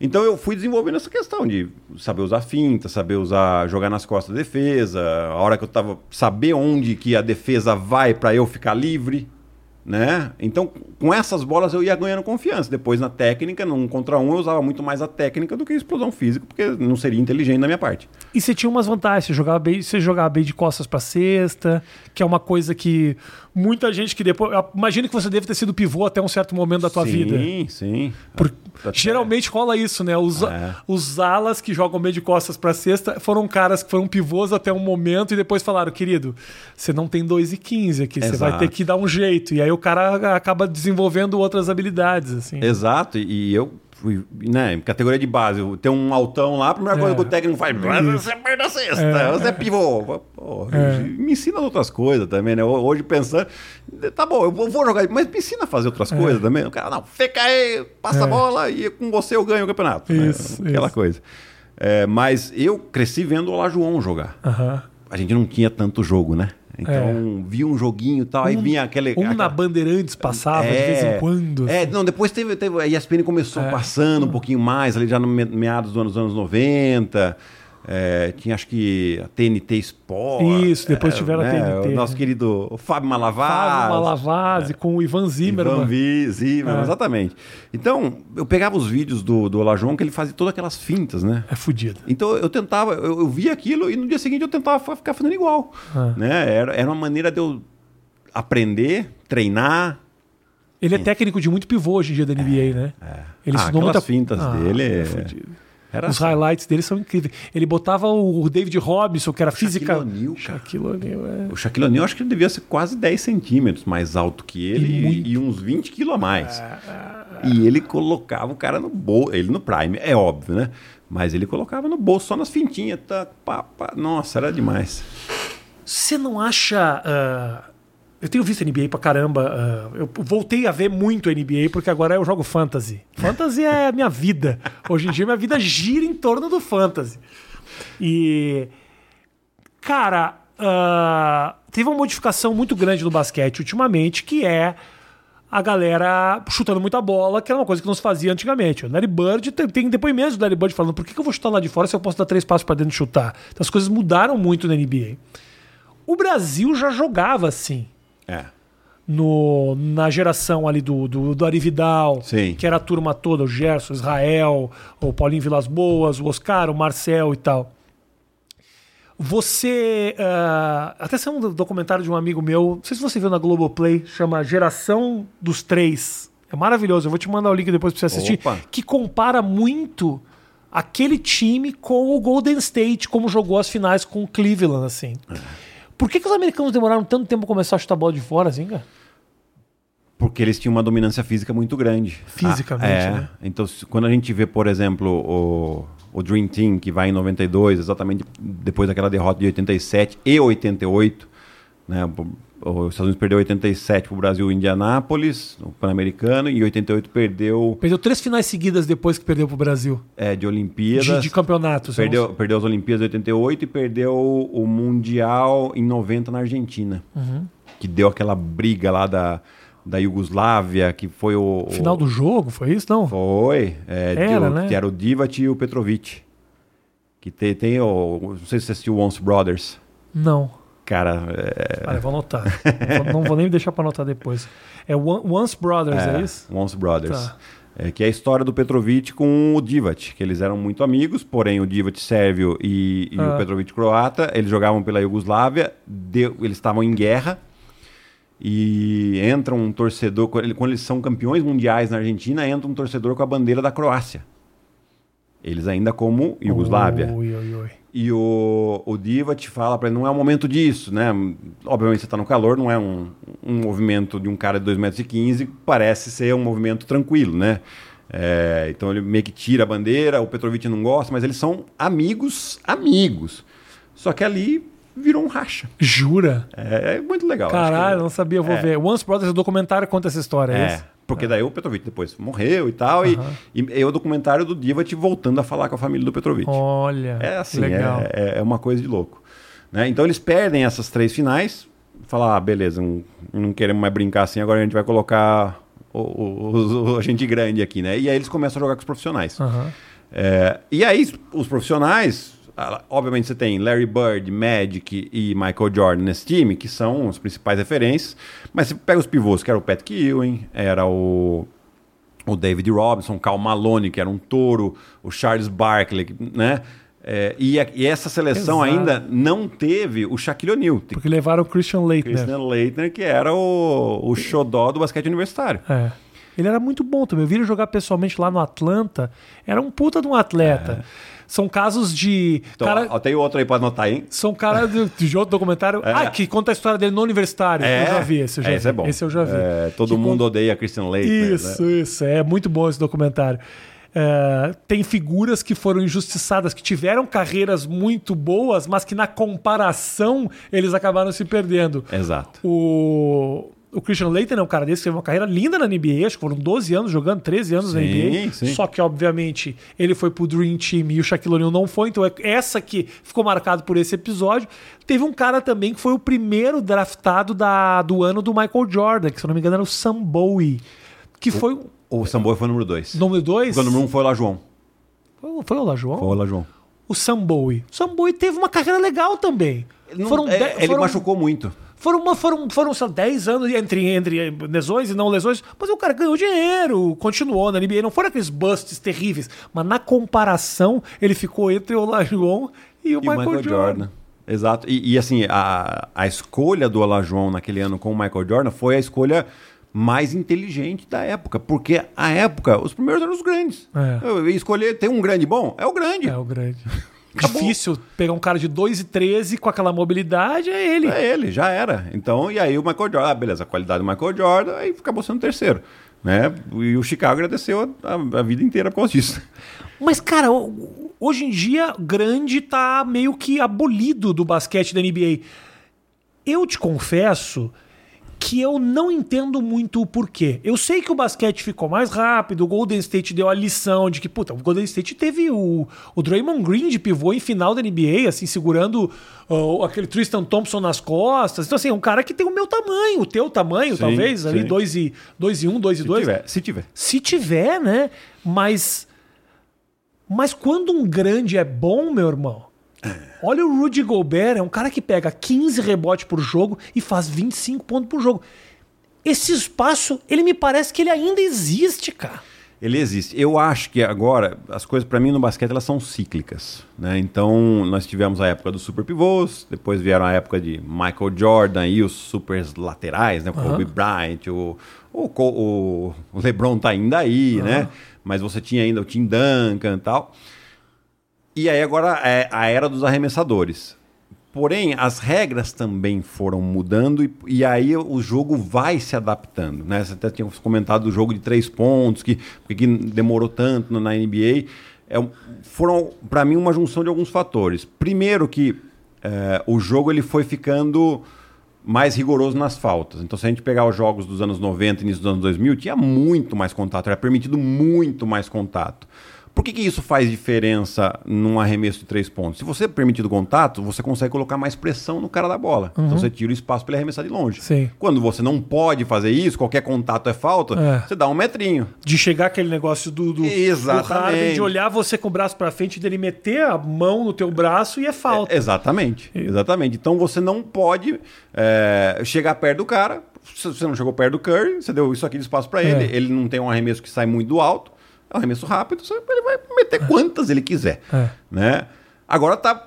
Então eu fui desenvolvendo essa questão de saber usar finta, saber usar, jogar nas costas da defesa, a hora que eu tava. saber onde que a defesa vai para eu ficar livre. Né? Então, com essas bolas eu ia ganhando confiança. Depois, na técnica, num contra um, eu usava muito mais a técnica do que a explosão física, porque não seria inteligente da minha parte. E você tinha umas vantagens. Você jogava bem, você jogava bem de costas pra cesta, que é uma coisa que muita gente que depois. eu Imagino que você deve ter sido pivô até um certo momento da tua sim, vida. Sim, sim. Por- Geralmente rola isso, né? Os, É. os alas que jogam meio de costas pra cesta foram caras que foram pivôs até um momento e depois falaram, querido, você não tem 2 e 15 aqui, você vai ter que dar um jeito. E aí o cara acaba desenvolvendo outras habilidades, assim. Exato, e eu fui, né, categoria de base, tenho um altão lá, a primeira coisa É. que o técnico faz, você perde a cesta, É. você é pivô. Pô, É. Me ensina outras coisas também, né? Hoje pensando, tá bom, eu vou jogar, mas me ensina a fazer outras coisas também. O cara, não, fica aí, passa a É. bola e com você eu ganho o campeonato. né? Isso, Aquela isso. coisa. É, mas eu cresci vendo o Olajuwon jogar. Aham. A gente não tinha tanto jogo, né? Então, via um joguinho e tal, aí vinha aquele... Um na aquela- Bandeirantes passava de vez em quando. é, assim. não, depois teve, teve- a ESPN começou É. passando um pouquinho mais, ali já no me- meados dos anos, anos 90. É, tinha acho que a TNT Sport. Isso, depois tiveram a TNT, O nosso né? querido o Fábio Malavaz. Fábio Malavase com o Ivan Ivan Zimmerman. Vi- Zimmerman, É. exatamente. Então, eu pegava os vídeos do, do Olajuwon que ele fazia todas aquelas fintas, né? É fudido. Então eu tentava, eu, eu via aquilo e no dia seguinte eu tentava ficar fazendo igual. Ah. Né? Era, era uma maneira de eu aprender, treinar. Ele é técnico de muito pivô hoje em dia da NBA, né? Ele ah, ensinou muita fintas Ah, dele. é. Era Os assim. highlights dele são incríveis. Ele botava o David Robinson, que era física. O'Neal. Shaquille O'Neal, é. O Shaquille O'Neal acho que ele devia ser quase 10 centímetros mais alto que ele E e, uns 20 quilos a mais. E ele colocava o cara no bolso, ele no prime, é óbvio, né? Mas ele colocava no bolso só nas fintinhas. Tá, pá, pá. Nossa, era demais. Você não acha. ah, eu tenho visto NBA pra caramba. ah, eu voltei a ver muito NBA porque agora eu jogo fantasy. Fantasy é a minha vida. Hoje em dia minha vida gira em torno do fantasy. E. Cara, ah, teve uma modificação muito grande no basquete ultimamente que é a galera chutando muita bola, que era uma coisa que não se fazia antigamente. O Larry Bird tem, tem depoimentos do Larry Bird falando por que, que eu vou chutar lá de fora se eu posso dar três passos pra dentro e chutar? Então as coisas mudaram muito na NBA. O Brasil já jogava assim. É. No, na geração ali do, do, do Ari Vidal, Sim. que era a turma toda, o Gerson, Israel, o Paulinho Vilas Boas, o Oscar, o Marcel e tal. Você. ah, até saiu um documentário de um amigo meu, não sei se você viu na Globoplay, chama Geração dos Três. É maravilhoso, eu vou te mandar o link depois pra você assistir. Opa. Que compara muito aquele time com o Golden State, como jogou as finais com o Cleveland, assim. Por que, que os americanos demoraram tanto tempo a começar a chutar a bola de fora, assim, cara? Porque eles tinham uma dominância física muito grande. Fisicamente, Ah, é. né? Então, se- quando a gente vê, por exemplo, o, o Dream Team, que vai em 92, exatamente depois daquela derrota de 87 e 88, né? O- Os Estados Unidos perdeu 87 para o Brasil em Indianápolis, no Pan-Americano, e em 88 perdeu Perdeu três finais seguidas depois que perdeu pro Brasil. é, de Olimpíadas. De, de campeonatos. Perdeu, perdeu as Olimpíadas de 88 e perdeu o Mundial em 90 na Argentina. Uhum. Que deu aquela briga lá da, da Iugoslávia, que foi o. o- Final do jogo, foi isso? Não? Foi. É, de- Era, o- né? Que era o Divac e o Petrovic. Que tem, tem o. Não sei se você assistiu Once Brothers. Não. Cara, é, Olha, vou anotar. Não vou- nem deixar pra anotar depois. É Once Brothers, é, é, isso? Once Brothers. Tá. É, que é a história do Petrovic com o Divac, que eles eram muito amigos, porém o Divac sérvio e, e Ah. o Petrovic croata, eles jogavam pela Iugoslávia, deu- eles estavam em guerra e entra um torcedor, quando eles são campeões mundiais na Argentina, entra um torcedor com a bandeira da Croácia. Eles ainda como Iugoslávia. Ui, ui, ui. E o, o Divac fala para ele, não é o momento disso, né? Obviamente você está no calor, não é um, um movimento de um cara de 2,15 metros, e 15, parece ser um movimento tranquilo, né? É, então ele meio que tira a bandeira, o Petrovic não gosta, mas eles são amigos, amigos. Só que ali virou um racha. Jura? É, é muito legal. acho Caralho, que- não sabia, eu vou ver. Once Brothers, o documentário conta essa história, é, é, porque daí o Petrovic depois morreu e tal, e, e é o documentário do Divac voltando a falar com a família do Petrovic. Olha, É assim, legal. é, é- é uma coisa de louco. Né? Então eles perdem essas três finais, falar, ah, beleza, não, não queremos mais brincar assim, agora a gente vai colocar o, o- o- a gente grande aqui, né? E aí eles começam a jogar com os profissionais. Aham. É, e aí os profissionais, obviamente você tem Larry Bird, Magic e Michael Jordan nesse time, que são as principais referências, mas você pega os pivôs, que era o Pat Ewing, era o o David Robinson, Cal Malone, que era um touro, o Charles Barkley, né? É, e, a- e essa seleção Exato. ainda não teve o Shaquille O'Neal, Porque levaram o Christian Leitner. Christian Leitner, que era o, o xodó do basquete universitário. É. Ele era muito bom também. Eu vi ele jogar pessoalmente lá no Atlanta. Era um puta de um atleta. São casos de. Então, cara, tem outro aí pra anotar, hein? São caras de, de outro documentário. É. Ah, que conta a história dele no universitário. Eu já vi esse, eu já esse vi. é bom. Esse eu já vi. É, todo Que mundo conta- odeia Christian Leitner. Isso, né? isso. É muito bom esse documentário. É, tem figuras que foram injustiçadas, que tiveram carreiras muito boas, mas que na comparação eles acabaram se perdendo. Exato. O, o Christian Leitner é um cara desse que teve uma carreira linda na NBA, acho que foram 12 anos jogando, 13 anos na Sim, NBA. sim. Só que, obviamente, ele foi pro Dream Team e o Shaquille O'Neal não foi, então é essa que ficou marcado por esse episódio. Teve um cara também que foi o primeiro draftado da, do ano do Michael Jordan, que se eu não me engano era o Sam Bowie, que foi o O Samboy foi o número 2. número 2. O número 1 um foi o Lajoão. Foi, foi o Lajoão? Foi o Lajoão. O Sam Bowie. O Sam Bowie teve uma carreira legal também. Não- foram é, de- ele foram- machucou muito. Foram, foram, foram lá, 10 anos entre, entre lesões e não lesões, mas o cara ganhou dinheiro, continuou na NBA. Não foram aqueles busts terríveis, mas na comparação, ele ficou entre o Olajuwon e o, E o Michael, Jordan. Exato. E, e, assim, a, a escolha do Olajuwon naquele ano com o Michael Jordan foi a escolha mais inteligente da época. Porque a época, os primeiros eram os grandes. É. Eu ia escolher, tem um grande bom? É o grande. É o grande. Acabou. Difícil pegar um cara de 2 e 13 com aquela mobilidade, é ele. É ele, já era. Então, e aí o Michael Jordan, ah, beleza, a qualidade do Michael Jordan, aí acabou sendo terceiro. Né? E o Chicago agradeceu a, a- a vida inteira por causa disso. Mas, cara, ho- hoje em dia, grande tá meio que abolido do basquete da NBA. Eu te confesso que eu não entendo muito o porquê. Eu sei que o basquete ficou mais rápido, o Golden State deu a lição de que, puta, o Golden State teve o, o Draymond Green de pivô em final da NBA, assim, segurando ó, aquele Tristan Thompson nas costas. Então, assim, é um cara que tem o meu tamanho, o teu tamanho, Sim, talvez, ali sim. 2 e 2 e 1, 2 e Se 2. tiver, se tiver. Se tiver, né? Mas. Mas quando um grande é bom, meu irmão. Olha o Rudy Gobert, é um cara que pega 15 rebotes por jogo e faz 25 pontos por jogo. Esse espaço, ele me parece que ele ainda existe, cara. Ele existe. Eu acho que agora as coisas para mim no basquete elas são cíclicas, né? Então nós tivemos a época dos super pivôs, depois vieram a época de Michael Jordan e os super laterais, né? O Kobe Bryant, o, o, o, LeBron tá ainda aí, né? Mas você tinha ainda o Tim Duncan e tal. E aí agora é a era dos arremessadores. Porém, as regras também foram mudando e, e, aí o jogo vai se adaptando. Né? Você até tinha comentado do jogo de três pontos, que, que demorou tanto na NBA. É, foram, para mim, uma junção de alguns fatores. Primeiro que é, o jogo ele foi ficando mais rigoroso nas faltas. Então, se a gente pegar os jogos dos anos 90 e início dos anos 2000, tinha muito mais contato, era permitido muito mais contato. Por que, que isso faz diferença num arremesso de três pontos? Se você é permitido contato, você consegue colocar mais pressão no cara da bola. Então, uhum. Então você tira o espaço para ele arremessar de longe. Sim. Quando você não pode fazer isso, qualquer contato é falta, é. você dá um metrinho. De chegar aquele negócio do, do, Exatamente. do Harden, de olhar você com o braço para frente, dele meter a mão no teu braço e é falta. É, exatamente. Exatamente. Então você não pode é, chegar perto do cara. Se você não chegou perto do Curry, você deu isso aqui de espaço para ele. É. Ele não tem um arremesso que sai muito do alto é um arremesso rápido, ele vai meter quantas ele quiser. É. Né? Agora tá.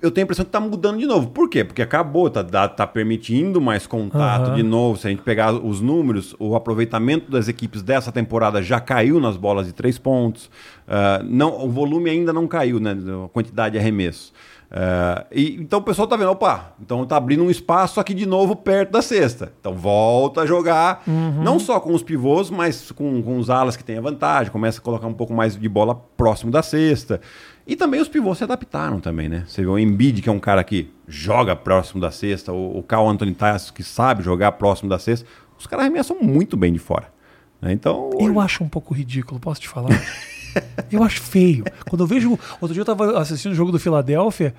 Eu tenho a impressão que tá mudando de novo. Por quê? Porque acabou, tá, tá permitindo mais contato uhum. de novo. Se a gente pegar os números, o aproveitamento das equipes dessa temporada já caiu nas bolas de três pontos. Uh, não, o volume ainda não caiu, né? A quantidade de arremessos. Uh, e, então o pessoal tá vendo, opa, então tá abrindo um espaço aqui de novo perto da cesta. Então volta a jogar, uhum. não só com os pivôs, mas com, com os alas que tem a vantagem, começa a colocar um pouco mais de bola próximo da cesta. E também os pivôs se adaptaram também, né? Você vê o Embiid, que é um cara que joga próximo da cesta, o, o Carl Anthony Towns, que sabe jogar próximo da cesta, os caras arremessam muito bem de fora. Né? Então, hoje... Eu acho um pouco ridículo, posso te falar? Eu acho feio. Quando eu vejo. Outro dia eu tava assistindo o jogo do Filadélfia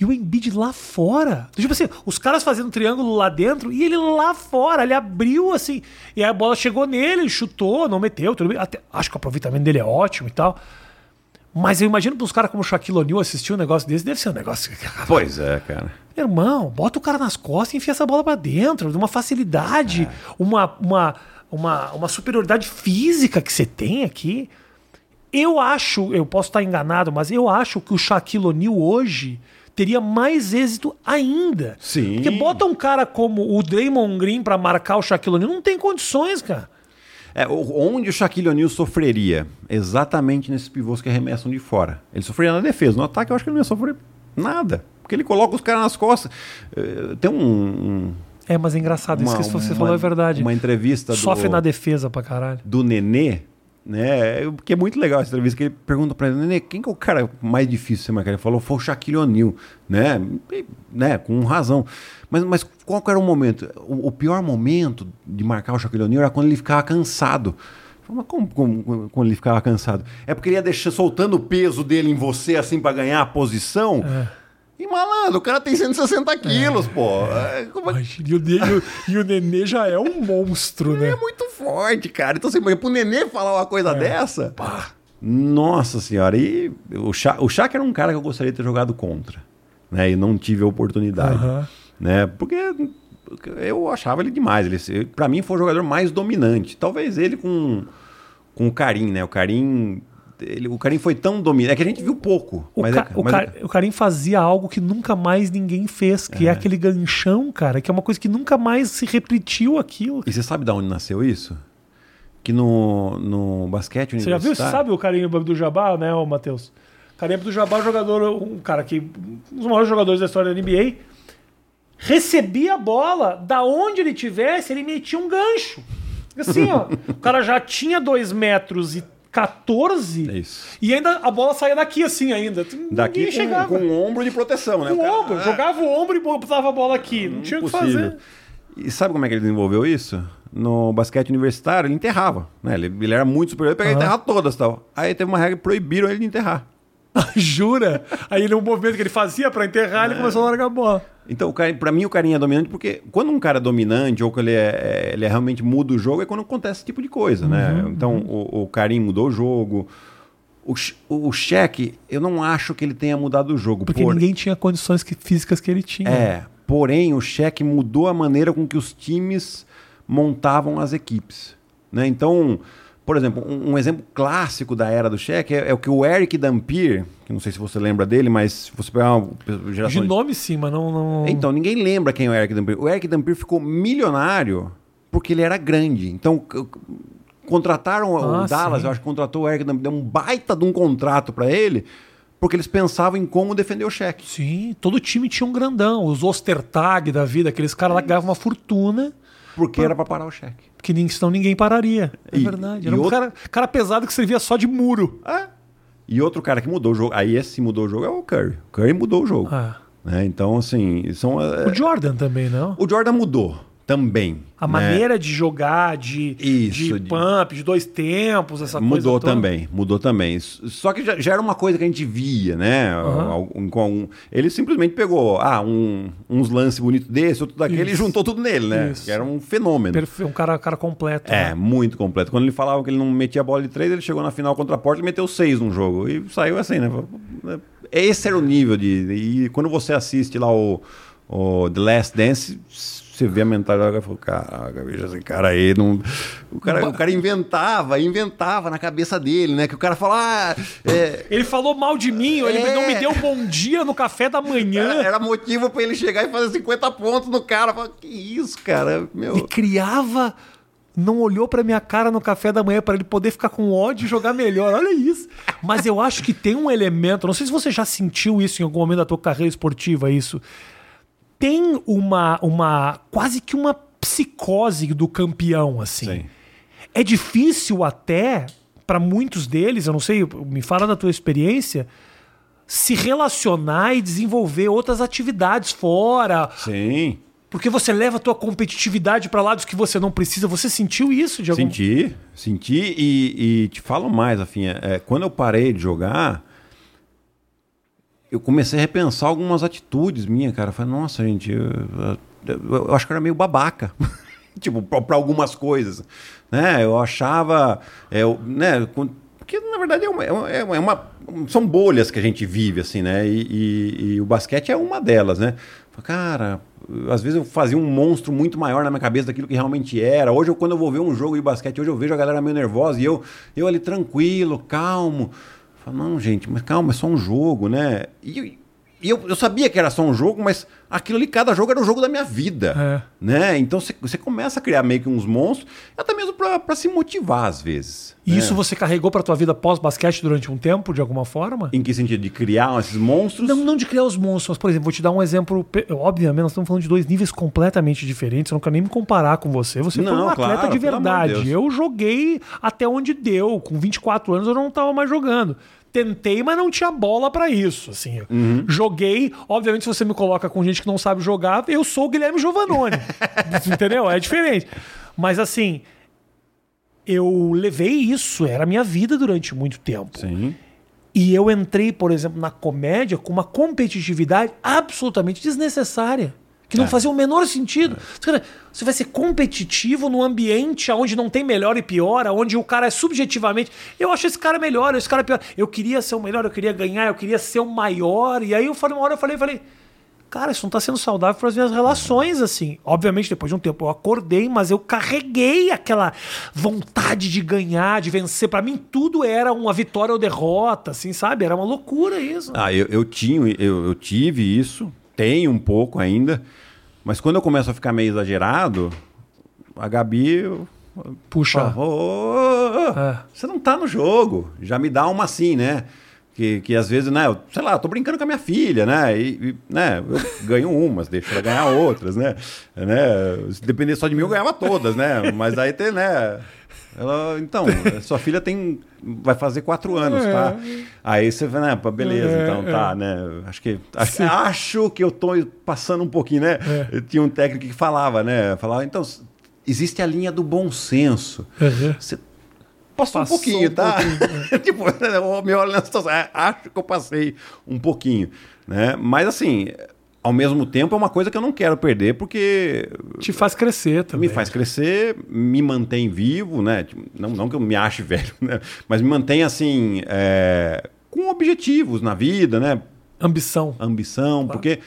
e o Embiid lá fora. Tipo assim, os caras fazendo um triângulo lá dentro e ele lá fora. Ele abriu assim. E a bola chegou nele, chutou, não meteu. Tudo bem. Até, acho que o aproveitamento dele é ótimo e tal. Mas eu imagino para os caras como o Shaquille O'Neal assistir um negócio desse, deve ser um negócio. Pois é, cara. Irmão, bota o cara nas costas e enfia essa bola para dentro, de uma facilidade, é. uma, uma, uma, uma superioridade física que você tem aqui. Eu acho, eu posso estar enganado, mas eu acho que o Shaquille O'Neal hoje teria mais êxito ainda. Sim. Porque bota um cara como o Draymond Green para marcar o Shaquille O'Neal, não tem condições, cara. É, onde o Shaquille O'Neal sofreria? Exatamente nesses pivôs que arremessam de fora. Ele sofreria na defesa. No ataque eu acho que ele não ia sofrer nada. Porque ele coloca os caras nas costas. Eh, tem um... É, mas é engraçado, uma, isso que você uma, falou é verdade. Uma entrevista Sofre na defesa pra caralho. Do Nenê, né? Porque é muito legal essa entrevista que ele pergunta para ele, Nenê, quem que é o cara mais difícil você marcar? Ele falou, foi o Shaquille O'Neal, né? E, né? Com razão. Mas, mas qual era o momento? O, o pior momento de marcar o Shaquille O'Neal era quando ele ficava cansado. Mas como, como, quando ele ficava cansado? É porque ele ia deixar soltando o peso dele em você assim para ganhar a posição. É. E malandro, o cara tem 160 quilos, é. pô. É, como... É e, o, e, o, Nenê já é um monstro, né? É muito forte, cara. Então, assim, pro Nenê falar uma coisa é. dessa. Pá. Nossa senhora. E o, Chá, o Chaka era um cara que eu gostaria de ter jogado contra. Né? E não tive a oportunidade. Uhum. Né? Porque eu achava ele demais. Ele, para mim, foi o jogador mais dominante. Talvez ele com, com o Karim, né? O Karim ele, o Karim foi tão dominante. É que a gente viu pouco. O, mas ca, é, o, mas o Karim fazia algo que nunca mais ninguém fez, que é. é. aquele ganchão, cara, que é uma coisa que nunca mais se repetiu aquilo. E você sabe de onde nasceu isso? Que no, no basquete Você já viu? Você sabe o Karim do Jabá, né, Matheus? Karim do Jabá é um jogador, um cara que. Um dos maiores jogadores da história da NBA. Recebia a bola, da onde ele tivesse, ele metia um gancho. Assim, ó. o cara já tinha dois metros e 14 é isso. e ainda a bola saía daqui assim ainda. Daqui com, chegava. com o ombro de proteção, né? Com o cara, ombro, ah, jogava o ombro e botava a bola aqui. Não tinha o que fazer. E sabe como é que ele desenvolveu isso? No basquete universitário, ele enterrava. Né? Ele, ele era muito superior, ele pegava uhum. enterrar todas tal. Aí teve uma regra que proibiram ele de enterrar. Jura? Aí ele, um movimento que ele fazia para enterrar, é. ele começou a largar a bola. Então, para mim, o carinha é dominante porque quando um cara é dominante ou que ele, é, é, ele é realmente muda o jogo é quando acontece esse tipo de coisa, né? uhum, né? Então, uhum. o, o carinho mudou o jogo. O, o cheque, eu não acho que ele tenha mudado o jogo. Porque por... ninguém tinha condições que, físicas que ele tinha. É, porém, o cheque mudou a maneira com que os times montavam as equipes. Né? Então, Por exemplo, um, um exemplo clássico da era do cheque é, é o que o Eric Dampier, que não sei se você lembra dele, mas se você pegar uma geração... De nome sim, mas não... não... Então, ninguém lembra quem é o Eric Dampier. O Eric Dampier ficou milionário porque ele era grande. Então, contrataram Ah, o Dallas, sim. eu acho que contratou o Eric Dampier, deu um baita de um contrato para ele, porque eles pensavam em como defender o cheque. Sim, todo time tinha um grandão. Os Ostertag da vida, aqueles caras lá que ganhavam uma fortuna, Porque era para parar o cheque. que nem- senão ninguém pararia. É E- verdade. Era um outro- cara, cara pesado que servia só de muro. É. E outro cara que mudou o jogo, aí esse mudou o jogo é o Curry. O Curry mudou o jogo. Ah. né? Então, assim, são... é, O Jordan também, não? O Jordan mudou também. A né? maneira de jogar, de, Isso, de pump, de dois tempos, essa Mudou coisa toda. também, mudou também. Só que já, já era uma coisa que a gente via, né? Aham. Algum- com um- ele simplesmente pegou ah, um- uns lances bonitos desse, outro daquele Isso. e juntou tudo nele, né? Isso. Que era um fenômeno. Perfe- Um cara, cara completo. É, né? muito completo. Quando ele falava que ele não metia bola de três, ele chegou na final contra a Porta e meteu seis num jogo. E saiu assim, né? Esse era o nível de. E quando você assiste lá o, o The Last Dance, você vê a mentalidade e fala, caraca, veja esse cara aí. Não... O, cara, o cara inventava, inventava na cabeça dele, né? Que o cara fala, ah, é, Ele falou mal de mim, ele É. não me deu bom dia no café da manhã. era, motivo pra ele chegar e fazer 50 pontos no cara. Fala, que isso, cara? E Meu. criava, não olhou pra minha cara no café da manhã para ele poder ficar com ódio e jogar melhor. Olha isso. Mas eu acho que tem um elemento, não sei se você já sentiu isso em algum momento da tua carreira esportiva, isso. Tem uma, uma quase que uma psicose do campeão, assim. Sim. É difícil até para muitos deles, eu não sei, me fala da tua experiência, se relacionar e desenvolver outras atividades fora, Sim. porque você leva a tua competitividade para lados que você não precisa. Você sentiu isso de algum Senti, senti e, e te falo mais, Afinha. É, quando eu parei de jogar, eu comecei a repensar algumas atitudes minhas, cara. Eu falei, nossa, gente, eu, eu- eu acho que eu era meio babaca. tipo, para algumas coisas. Né? Eu achava. é, Eu, né, com- porque, na verdade, é uma, é uma- é uma- são bolhas que a gente vive, assim, né? E, e- e o basquete é uma delas, né? Cara, às vezes eu fazia um monstro muito maior na minha cabeça daquilo que realmente era. Hoje, eu, quando eu vou ver um jogo de basquete, hoje eu vejo a galera meio nervosa e eu, eu ali tranquilo, calmo. Falo, não, gente, mas calma, é só um jogo, né? E, e eu, eu sabia que era só um jogo, mas aquilo ali, cada jogo era o jogo da minha vida. É. Né? Então você- começa a criar meio que uns monstros, até mesmo pra se motivar às vezes. E né? isso você carregou pra tua vida pós-basquete durante um tempo, de alguma forma? Em que sentido? De criar esses monstros? Não, não de criar os monstros, mas, por exemplo, vou te dar um exemplo. Obviamente, nós estamos falando de dois níveis completamente diferentes. Eu não quero nem me comparar com você. Você foi Não, um atleta claro, de de verdade. Deus. eu joguei até onde deu. Com 24 anos eu não estava mais jogando. Tentei, mas não tinha bola pra isso. Assim, Uhum. joguei. Obviamente, se você me coloca com gente que não sabe jogar, eu sou o Guilherme Giovanoni. entendeu? É diferente. Mas assim, eu levei isso, era a minha vida durante muito tempo. Sim. E eu entrei, por exemplo, na comédia com uma competitividade absolutamente desnecessária. Que não É. fazia o menor sentido. Cara, Você vai ser competitivo num ambiente onde não tem melhor e pior, onde o cara é subjetivamente. Eu acho esse cara melhor, esse cara pior. Eu queria ser o melhor, eu queria ganhar, eu queria ser o maior. E aí eu falei, uma hora eu falei, falei, cara, isso não tá sendo saudável para as minhas relações, assim. Obviamente, depois de um tempo eu acordei, mas eu carreguei aquela vontade de ganhar, de vencer. Para mim, tudo era uma vitória ou derrota, assim, sabe? Era uma loucura isso. Ah, eu, eu tinha, eu, eu tive isso, tenho um pouco ainda, mas quando eu começo a ficar meio exagerado, a Gabi. Puxa. Ô, ô, ô, É. Você não tá no jogo. Já me dá uma assim, né? Que, que às vezes, né? Eu, sei lá, tô brincando com a minha filha, né? E, e, né? Eu ganho umas, deixo ela ganhar outras, né? né? Se depender só de mim, eu ganhava todas, né? Mas aí tem, né? Ela, então, sua filha tem. Vai fazer quatro anos, tá? Aí você vai, né? Beleza, É, então tá, né? Acho que. Acho, acho que eu tô passando um pouquinho, né? Eu tinha um técnico que falava, né? Falava, então, existe a linha do bom senso. Uhum. Você passou, Passou um pouquinho, um tá? pouquinho, tipo, o meu olho na situação, é, acho que eu passei um pouquinho, né? Mas assim, ao mesmo tempo é uma coisa que eu não quero perder porque Te faz crescer também. me faz crescer, me mantém vivo, né? Tipo, Não, não que eu me ache velho, né? Mas me mantém assim, é, com objetivos na vida, né? Ambição. ambição, porque,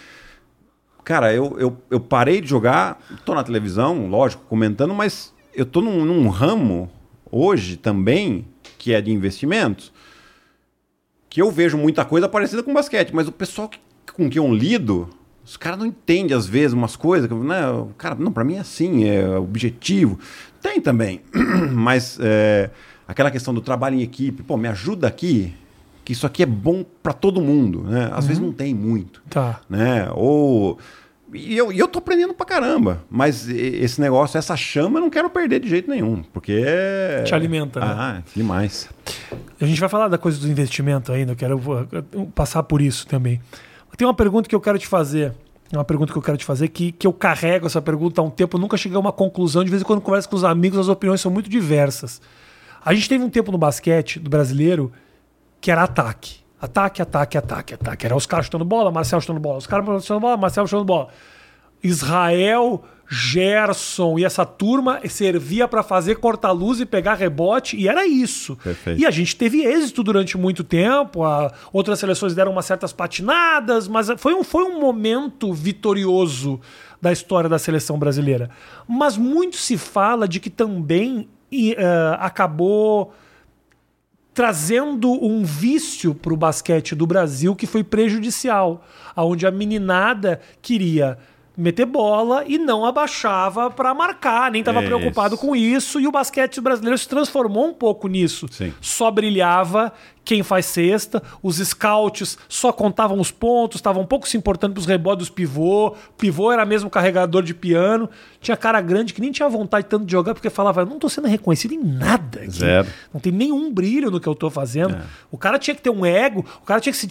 cara, eu, eu, eu parei de jogar, tô na televisão, lógico, comentando, mas eu tô num, num ramo hoje também, que é de investimentos, que eu vejo muita coisa parecida com basquete, mas o pessoal que, com quem eu lido, os caras não entendem às vezes umas coisas, né? Cara, não, para mim é assim, é objetivo. Tem também, mas é, aquela questão do trabalho em equipe, pô, me ajuda aqui, que isso aqui é bom para todo mundo, né? Às uhum. vezes não tem muito, tá. né? Ou e eu, e eu tô aprendendo pra caramba. Mas esse negócio, essa chama, eu não quero perder de jeito nenhum. Porque. Te alimenta, né? Ah, demais. A gente vai falar da coisa do investimento ainda, eu quero passar por isso também. Tem uma pergunta que eu quero te fazer. Uma pergunta que eu quero te fazer, que, que eu carrego essa pergunta há um tempo, nunca cheguei a uma conclusão. De vez em quando converso com os amigos, as opiniões são muito diversas. A gente teve um tempo no basquete do brasileiro que era ataque. Ataque, ataque, ataque, ataque. Era os caras chutando bola, Marcel chutando bola. Os caras chutando bola, Marcel chutando bola. Israel, Gerson e essa turma servia para fazer corta-luz e pegar rebote, e era isso. Perfeito. E a gente teve êxito durante muito tempo, a, outras seleções deram umas certas patinadas, mas foi um, foi um momento vitorioso da história da seleção brasileira. Mas muito se fala de que também uh, acabou trazendo um vício para o basquete do Brasil que foi prejudicial, aonde a meninada queria meter bola e não abaixava para marcar, nem estava é preocupado com isso. E o basquete brasileiro se transformou um pouco nisso. Sim. Só brilhava quem faz cesta, os scouts só contavam os pontos, estavam um pouco se importando para os rebotes dos pivô. Pivô era mesmo carregador de piano. Tinha cara grande que nem tinha vontade tanto de jogar porque falava: eu não estou sendo reconhecido em nada. Aqui. Zero. Não tem nenhum brilho no que eu estou fazendo. É. O cara tinha que ter um ego, o cara tinha que se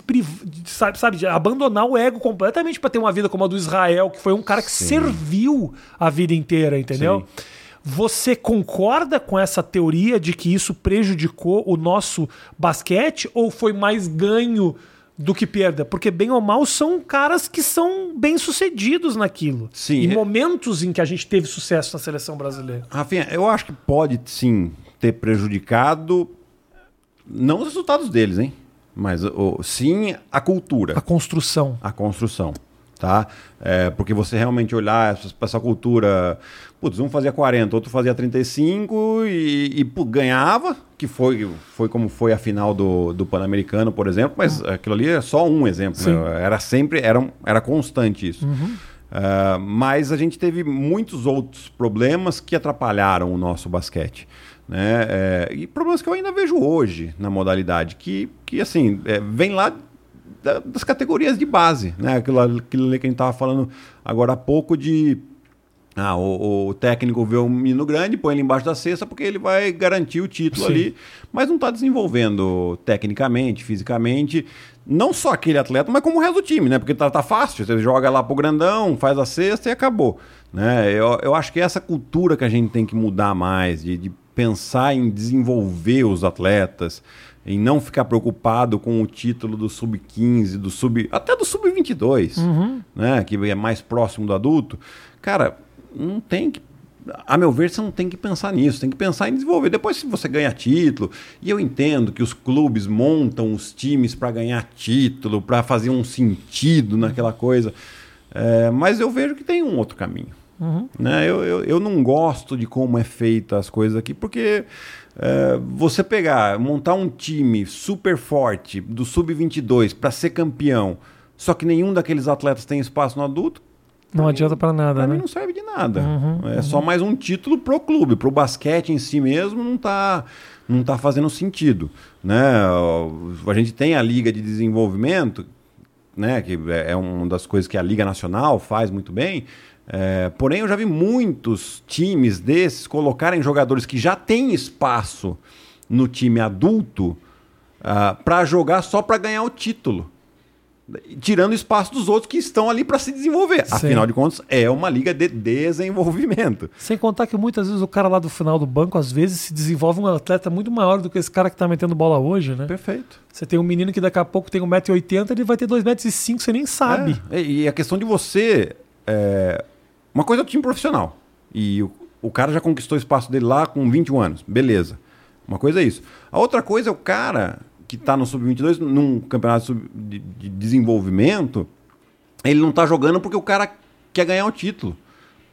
sabe, sabe, abandonar o ego completamente para ter uma vida como a do Israel, que foi um cara que Sim. serviu a vida inteira, entendeu? Sim. Você concorda com essa teoria de que isso prejudicou o nosso basquete ou foi mais ganho do que perda? Porque, bem ou mal, são caras que são bem-sucedidos naquilo. Sim. Em momentos em que a gente teve sucesso na seleção brasileira. Rafinha, eu acho que pode sim ter prejudicado, não os resultados deles, hein? Mas sim a cultura. A construção. A construção tá? É, porque você realmente olhar para essa cultura, putz, um fazia 40, outro fazia 35 e, e pô, ganhava, que foi, foi como foi a final do, do Pan-Americano, por exemplo, mas uhum. aquilo ali é só um exemplo, né? era sempre, era, era constante isso. Uhum. Uh, mas a gente teve muitos outros problemas que atrapalharam o nosso basquete. Né? É, e problemas que eu ainda vejo hoje na modalidade, que, que assim, é, vem lá das categorias de base, né? Aquilo, aquilo ali que a gente estava falando agora há pouco de ah, o, o, técnico vê um menino grande, põe ele embaixo da cesta porque ele vai garantir o título Sim. ali, mas não está desenvolvendo tecnicamente, fisicamente, não só aquele atleta, mas como o resto do time, né? Porque tá, tá fácil, você joga lá pro grandão, faz a cesta e acabou. Né? Eu, eu acho que é essa cultura que a gente tem que mudar mais, de, de pensar em desenvolver os atletas, em não ficar preocupado com o título do sub-15, do sub, até do sub-22, uhum. né, que é mais próximo do adulto. Cara, não tem que a meu ver, você não tem que pensar nisso, tem que pensar em desenvolver. Depois, se você ganha título, e eu entendo que os clubes montam os times para ganhar título, para fazer um sentido naquela coisa, é, mas eu vejo que tem um outro caminho. Uhum. Né? Eu, eu, eu não gosto de como é feita as coisas aqui, porque é, você pegar, montar um time super forte do sub-22 para ser campeão, só que nenhum daqueles atletas tem espaço no adulto, não adianta para nada, pra né? Mim não serve de nada. Uhum, é uhum. só mais um título pro clube, pro basquete em si mesmo não tá não tá fazendo sentido, né? A gente tem a liga de desenvolvimento, né, que é, é uma das coisas que a liga nacional faz muito bem, é, porém, eu já vi muitos times desses colocarem jogadores que já têm espaço no time adulto uh, ah, para jogar só para ganhar o título. Tirando espaço dos outros que estão ali para se desenvolver. Sim. Afinal de contas, é uma liga de desenvolvimento. Sem contar que muitas vezes o cara lá do final do banco, às vezes, se desenvolve um atleta muito maior do que esse cara que está metendo bola hoje, né? Perfeito. Você tem um menino que daqui a pouco tem 1,80m, ele vai ter 2,05m, você nem sabe. É. E a questão de você é, uma coisa é o time profissional. E o, o cara já conquistou o espaço dele lá com 21 anos. Beleza. Uma coisa é isso. A outra coisa é o cara que está no sub-22, num campeonato de, de desenvolvimento, ele não está jogando porque o cara quer ganhar o título.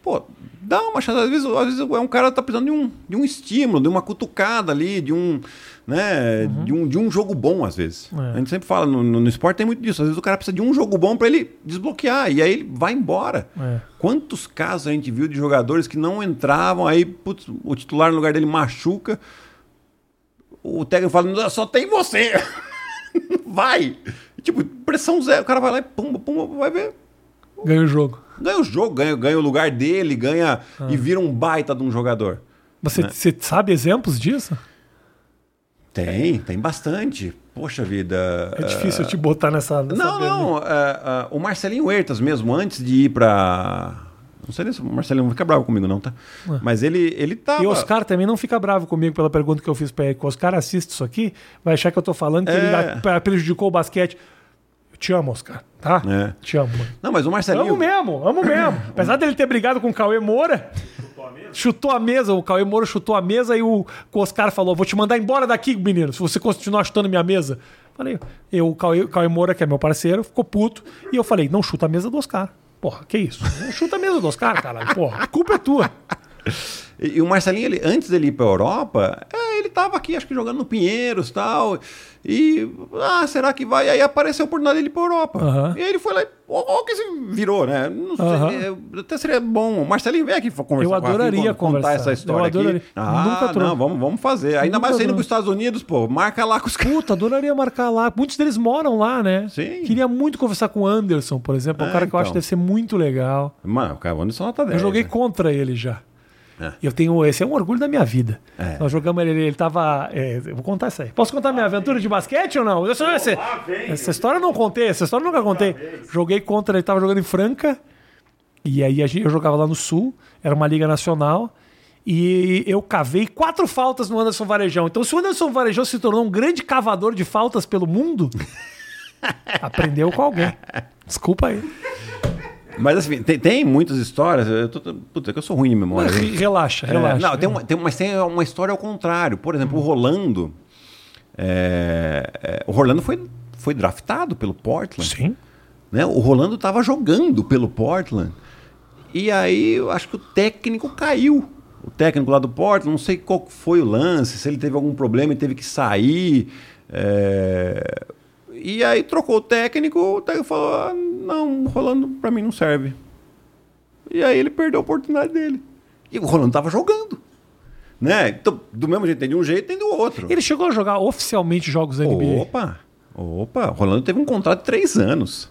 pô, dá uma chance. Às vezes, às vezes é um cara que tá precisando de um, de um estímulo, de uma cutucada ali, de um, né, Uhum. de, um, de um jogo bom, às vezes. É. A gente sempre fala, no, no, no esporte tem muito disso. Às vezes o cara precisa de um jogo bom para ele desbloquear, e aí ele vai embora. É. Quantos casos a gente viu de jogadores que não entravam, aí putz, o titular no lugar dele machuca, o técnico fala, "Não, só tem você. vai! Tipo, pressão zero. O cara vai lá e pumba, pumba, vai ver. Ganha o jogo. Ganha o jogo, ganha, ganha o lugar dele, ganha Ah. e vira um baita de um jogador. Você, Né? você sabe exemplos disso? Tem, tem bastante. Poxa vida. É difícil eu te botar nessa. nessa Não, não. é, é, o Marcelinho Huertas mesmo, antes de ir pra. Não sei se o Marcelinho não fica bravo comigo, não, tá? Mas ele, ele tava. E o Oscar também não fica bravo comigo pela pergunta que eu fiz pra ele. O Oscar assiste isso aqui, vai achar que eu tô falando que É. ele prejudicou o basquete. Eu te amo, Oscar, tá? É. Te amo. mano. Não, mas o Marcelinho. Amo mesmo, amo mesmo. Apesar dele ter brigado com o Cauê Moura, chutou a mesa, o Cauê Moura chutou a mesa e o, Oscar falou: Vou te mandar embora daqui, menino, se você continuar chutando minha mesa. Falei, eu, o Cauê, Cauê Moura, que é meu parceiro, ficou puto. E eu falei: Não chuta a mesa do Oscar. Porra, que isso? Não chuta a mesa do Oscar, caralho. Porra, a culpa é tua. E, e o Marcelinho, ele, antes dele ir pra Europa, é, ele tava aqui, acho que jogando no Pinheiros e tal. E. Ah, será que vai? Aí apareceu a oportunidade dele ir pra Europa. Aham. E aí ele foi lá e. Ó, que se virou, né? Não sei, é, até seria bom. O Marcelinho vem aqui conversar Eu com a adoraria con- contar essa história Eu adoraria. aqui. Ah, não, vamos, vamos fazer. Ainda Nunca mais você indo trouxe. pros Estados Unidos, pô, marca lá com os caras. Puta, adoraria marcar lá. Muitos deles moram lá, né? Sim. Queria muito conversar com o Anderson, por exemplo. É um É, cara que eu acho então. que deve ser muito legal. Mano, o cara, o Anderson nota 10. Eu joguei né? contra ele já. É. Eu tenho. Esse é um orgulho da minha vida. É. Nós jogamos ele, ele tava. é, eu vou contar isso aí. Posso contar minha aventura de basquete ou não? Essa, essa, essa história eu não contei, essa história eu nunca contei. Joguei contra, ele tava jogando em Franca. E aí a gente- eu jogava lá no Sul, era uma liga nacional. E eu cavei quatro faltas no Anderson Varejão. Então, se o Anderson Varejão se tornou um grande cavador de faltas pelo mundo, aprendeu com alguém. Desculpa aí. Mas assim, tem, tem muitas histórias. Eu tô, puta, que eu sou ruim de memória. Mas, relaxa, É, relaxa. não, tem uma, tem, mas tem uma história ao contrário. Por exemplo, o Rolando. é, é, o Rolando foi, foi draftado pelo Portland. Sim. Né? O Rolando estava jogando pelo Portland. E aí eu acho que o técnico caiu. O técnico lá do Portland, não sei qual foi o lance, se ele teve algum problema e teve que sair. é, E aí trocou o técnico, o técnico falou: ah, não, o Rolando para mim não serve. E aí ele perdeu a oportunidade dele. E o Rolando estava jogando. Né? Então, do mesmo jeito, tem de um jeito, tem do outro. Ele chegou a jogar oficialmente jogos da NBA. Opa! Opa! O Rolando teve um contrato de três anos.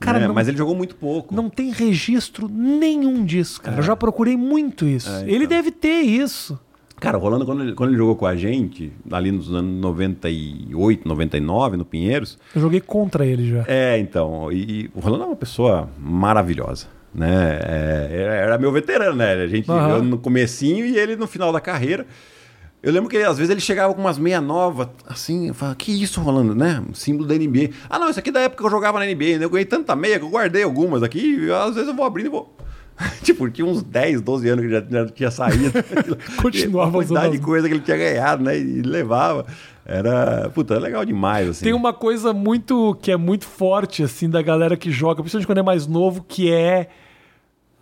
Cara, né? não- Mas ele jogou muito pouco. Não tem registro nenhum disso, cara. Eu já procurei muito isso. É, Ele então. deve ter isso. Cara, o Rolando, quando ele, quando ele jogou com a gente, ali nos anos 98, 99, no Pinheiros. Eu joguei contra ele já. É, então. E, e o Rolando é uma pessoa maravilhosa. Né? É, era, meu veterano, né? A gente eu no comecinho e ele no final da carreira. Eu lembro que às vezes ele chegava com umas meia nova, assim, eu falava, que isso, Rolando, né? Um símbolo da NBA. Ah, não, isso aqui é da época que eu jogava na NBA, né? Eu ganhei tanta meia que eu guardei algumas aqui, às vezes eu vou abrindo e vou. tipo, tinha uns 10, 12 anos que já, já tinha saído. Continuava a quantidade usando de coisa que ele tinha ganhado, né? E levava. Era, puta, legal demais, assim. Tem uma coisa muito que é muito forte assim da galera que joga, principalmente quando é mais novo, que é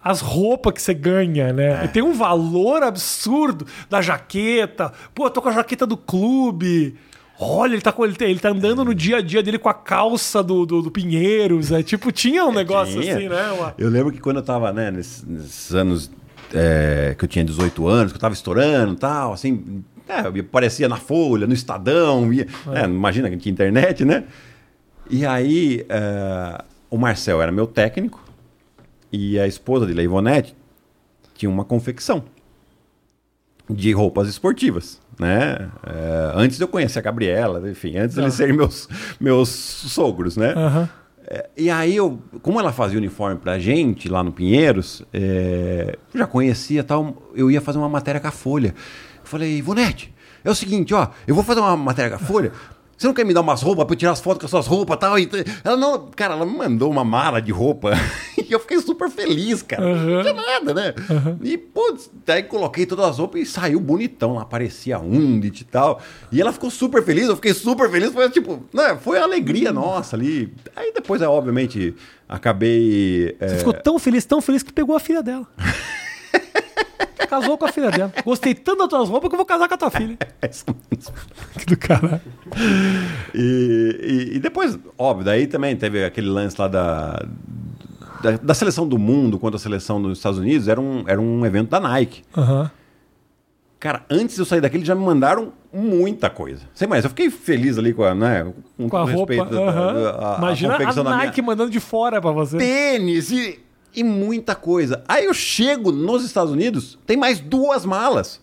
as roupas que você ganha, né? Tem um valor absurdo da jaqueta. Pô, eu tô com a jaqueta do clube. Olha, ele tá, com, ele, ele tá andando no dia a dia dele com a calça do, do, do Pinheiros. É, tipo, tinha um negócio Tinha. assim, né? Uma- Eu lembro que quando eu tava, né, nesses, nesses anos é, que eu tinha 18 anos, que eu tava estourando e tal, assim, é, aparecia na Folha, no Estadão, ia, é, imagina que tinha internet, né? E aí, é, o Marcel era meu técnico e a esposa dele, a Ivonete, tinha uma confecção de roupas esportivas, né? É, antes de eu conhecer a Gabriela, enfim, antes de eles serem meus, meus sogros, né? Aham. É, E aí, eu, como ela fazia uniforme pra gente lá no Pinheiros, é, eu já conhecia tal, eu ia fazer uma matéria com a Folha. Eu falei, Ivonete, é o seguinte, ó, eu vou fazer uma matéria com a Folha. Você não quer me dar umas roupas pra eu tirar as fotos com as suas roupas e tal? E t- ela não, cara, ela me mandou uma mala de roupa e eu fiquei super feliz, cara. Não tinha nada, né? E, putz, daí coloquei todas as roupas e saiu bonitão lá, aparecia Undit e tal. E ela ficou super feliz, eu fiquei super feliz, foi tipo, né, foi a alegria nossa ali. Aí depois, é, obviamente, acabei. é, Você ficou tão feliz, tão feliz que pegou a filha dela. casou com a filha dela. Gostei tanto das tuas roupas que eu vou casar com a tua filha. É isso mesmo. Que do caralho. E, e- e depois, óbvio, daí também teve aquele lance lá da, da, da seleção do mundo contra a seleção dos Estados Unidos, era um, era um evento da Nike. Aham. Cara, antes de eu sair daqui, eles já me mandaram muita coisa. Sem mais, eu fiquei feliz ali com a, né, com, Com a roupa. respeito da- da- a- a Imagina a, confecção da minha- Nike mandando de fora pra você. tênis e, e muita coisa. Aí eu chego nos Estados Unidos, tem mais duas malas.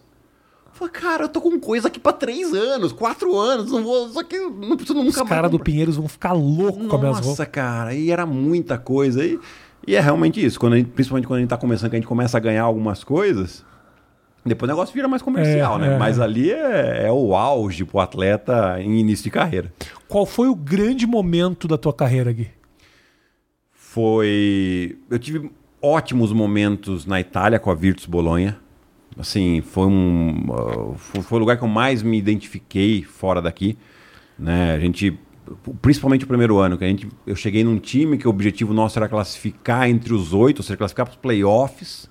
Falei, cara, eu tô com coisa aqui pra três anos, quatro anos, não vou, só que não preciso nunca Os mais caras do. Pinheiros vão ficar loucos com as minhas roupas. Nossa, cara, e era muita coisa. E, e é realmente isso, quando gente- principalmente quando a gente tá começando, que a gente começa a ganhar algumas coisas, depois o negócio vira mais comercial, É, né? é. Mas ali é, é o auge pro atleta em início de carreira. Qual foi o grande momento da tua carreira, Gui? Foi. Eu tive ótimos momentos na Itália com a Virtus Bolonha. Assim, foi um. uh, foi- o lugar que eu mais me identifiquei fora daqui. Né? A gente. Principalmente o primeiro ano, que a gente, eu cheguei num time que o objetivo nosso era classificar entre os oito, ou seja, classificar para os playoffs.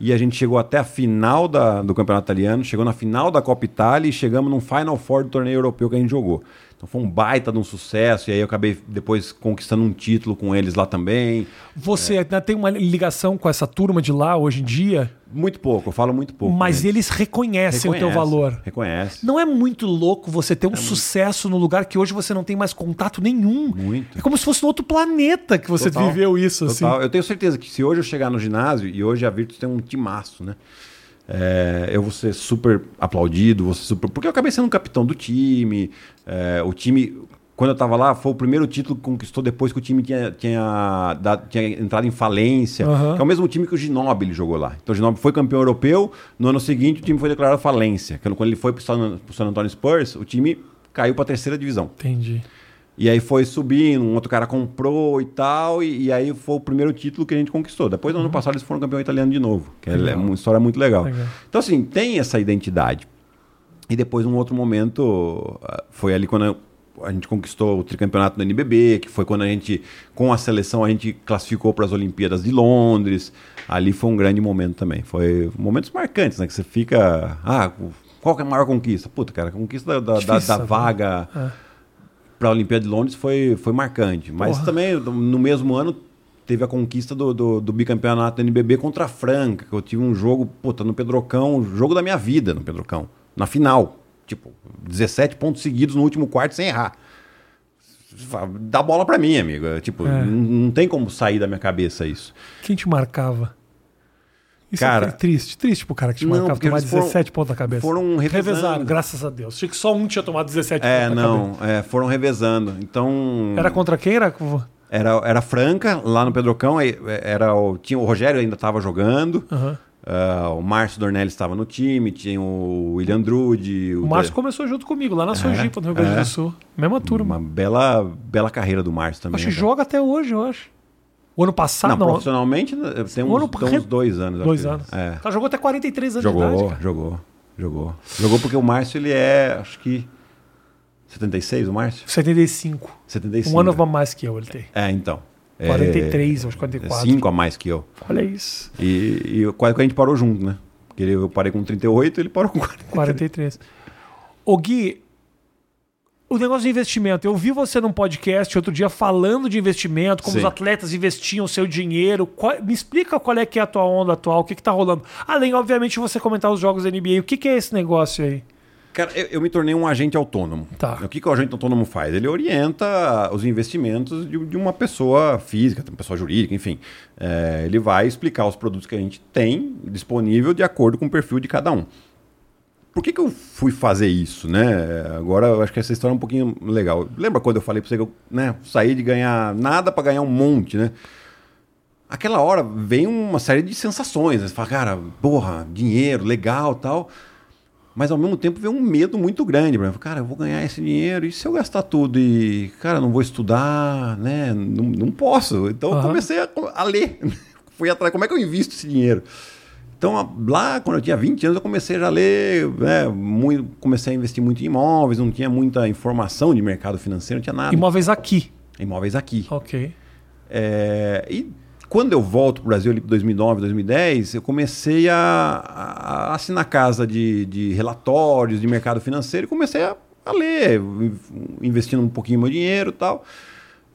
E a gente chegou até a final da- do Campeonato Italiano, chegou na final da Copa Itália e chegamos num Final Four do torneio europeu que a gente jogou. Então foi um baita de um sucesso, e aí eu acabei depois conquistando um título com eles lá também. Você ainda tem uma ligação com essa turma de lá hoje em dia, Muito pouco, eu falo muito pouco. mas com eles reconhecem o teu Reconhece, valor. Reconhece. Não é muito louco você ter um sucesso no lugar que hoje você não tem mais contato nenhum. Muito. É como se fosse um outro planeta que você Total. viveu isso, assim. Total. Eu tenho certeza que se hoje eu chegar no ginásio, e hoje a Virtus tem um timaço, né? É, eu vou ser super aplaudido, vou ser super. Porque eu acabei sendo capitão do time. é, o time, quando eu tava lá, foi o primeiro título que conquistou depois que o time tinha, tinha, dado- tinha entrado em falência. Aham. Que é o mesmo time que o Ginóbili jogou lá. Então o Ginóbili foi campeão europeu. No ano seguinte, o time foi declarado falência. Quando ele foi San, pro San Antonio Spurs, o time caiu pra terceira divisão. Entendi. E aí foi subindo, um outro cara comprou e tal, e, e aí foi o primeiro título que a gente conquistou. Depois, no ano passado, eles foram campeão italiano de novo, que é, é uma história muito legal. Legal. Então, assim, tem essa identidade. E depois, num outro momento, ah, foi ali quando a gente conquistou o tricampeonato do NBB, que foi quando a gente, com a seleção, a gente classificou para as Olimpíadas de Londres. Ali foi um grande momento também. Foi momentos marcantes, né? Que você fica. Ah, qual que é a maior conquista? Puta, cara, a conquista da, da, Difícil da saber. vaga para a Olimpíada de Londres foi, foi marcante. Mas Porra. também, no mesmo ano, teve a conquista do, do, do bicampeonato do NBB contra a Franca, que eu tive um jogo, puta, no Pedrocão, jogo da minha vida no Pedrocão, na final. Tipo, 17 pontos seguidos no último quarto sem errar. Dá bola pra mim, amigo. É, Tipo, É. não, não tem como sair da minha cabeça isso. Quem te marcava? Isso Cara- é triste. Triste pro cara que te Não, marcava tomar eles foram- 17 pontos na cabeça. foram revezando. graças a Deus. Achei que só um tinha tomado 17 É, pontos na cabeça. não, é, foram revezando. Então. Era contra quem? Era. Era, era Franca, lá no Pedrocão, aí, era o, tinha, o Rogério ainda estava jogando, Aham. ah, o Márcio Dornelles estava no time, tinha o William Drude. O Márcio começou junto comigo, lá na Sojipa, no Rio Grande é. do Sul. Mesma turma. Uma bela, bela carreira do Márcio também. Acho que né, joga até hoje, eu acho. O ano passado, Não, não. profissionalmente tem O ano uns, tem uns dois anos. dois anos. É. Ela jogou até 43 anos de Jogou, idade. cara. jogou, jogou. Jogou porque o Márcio, ele é, acho que 76, o Márcio? 75. 75. Um ano a mais que eu, ele tem. É, então. É, 43, acho que 44. 5 a mais que eu. Olha isso. E, e quase que a gente parou junto, né? Porque eu parei com 38 ele parou com 40. 43. Ô Gui, o negócio de investimento. Eu vi você num podcast outro dia falando de investimento, como Sim. os atletas investiam seu dinheiro. Qual- me explica qual é que é a tua onda atual, o que, que tá rolando. Além, obviamente, de você comentar os jogos da NBA. O que, que é esse negócio aí? Cara, eu, eu me tornei um agente autônomo. Tá. O que, que o agente autônomo faz? Ele orienta os investimentos de, de uma pessoa física, uma pessoa jurídica, enfim. É, ele vai explicar os produtos que a gente tem disponível de acordo com o perfil de cada um. Por que, que eu fui fazer isso, né? Agora eu acho que essa história é um pouquinho legal. Lembra quando eu falei pra você que eu né, saí de ganhar nada para ganhar um monte, né? Aquela hora vem uma série de sensações. né? Você fala, cara, porra, dinheiro, legal tal. Mas ao mesmo tempo vem um medo muito grande. Pra mim. Cara, eu vou ganhar esse dinheiro e se eu gastar tudo e, cara, não vou estudar, né? Não, não posso. Então eu Aham. comecei a, a ler. Fui atrás, como é que eu invisto esse dinheiro? Então, lá, quando eu tinha 20 anos, eu comecei já a ler, né, muito, comecei a investir muito em imóveis, não tinha muita informação de mercado financeiro, não tinha nada. Imóveis aqui. Imóveis aqui. Ok. É, e quando eu volto para o Brasil, em 2009, 2010, eu comecei a, a assinar casa de, de, relatórios de mercado financeiro e comecei a, a ler, investindo um pouquinho meu dinheiro e tal.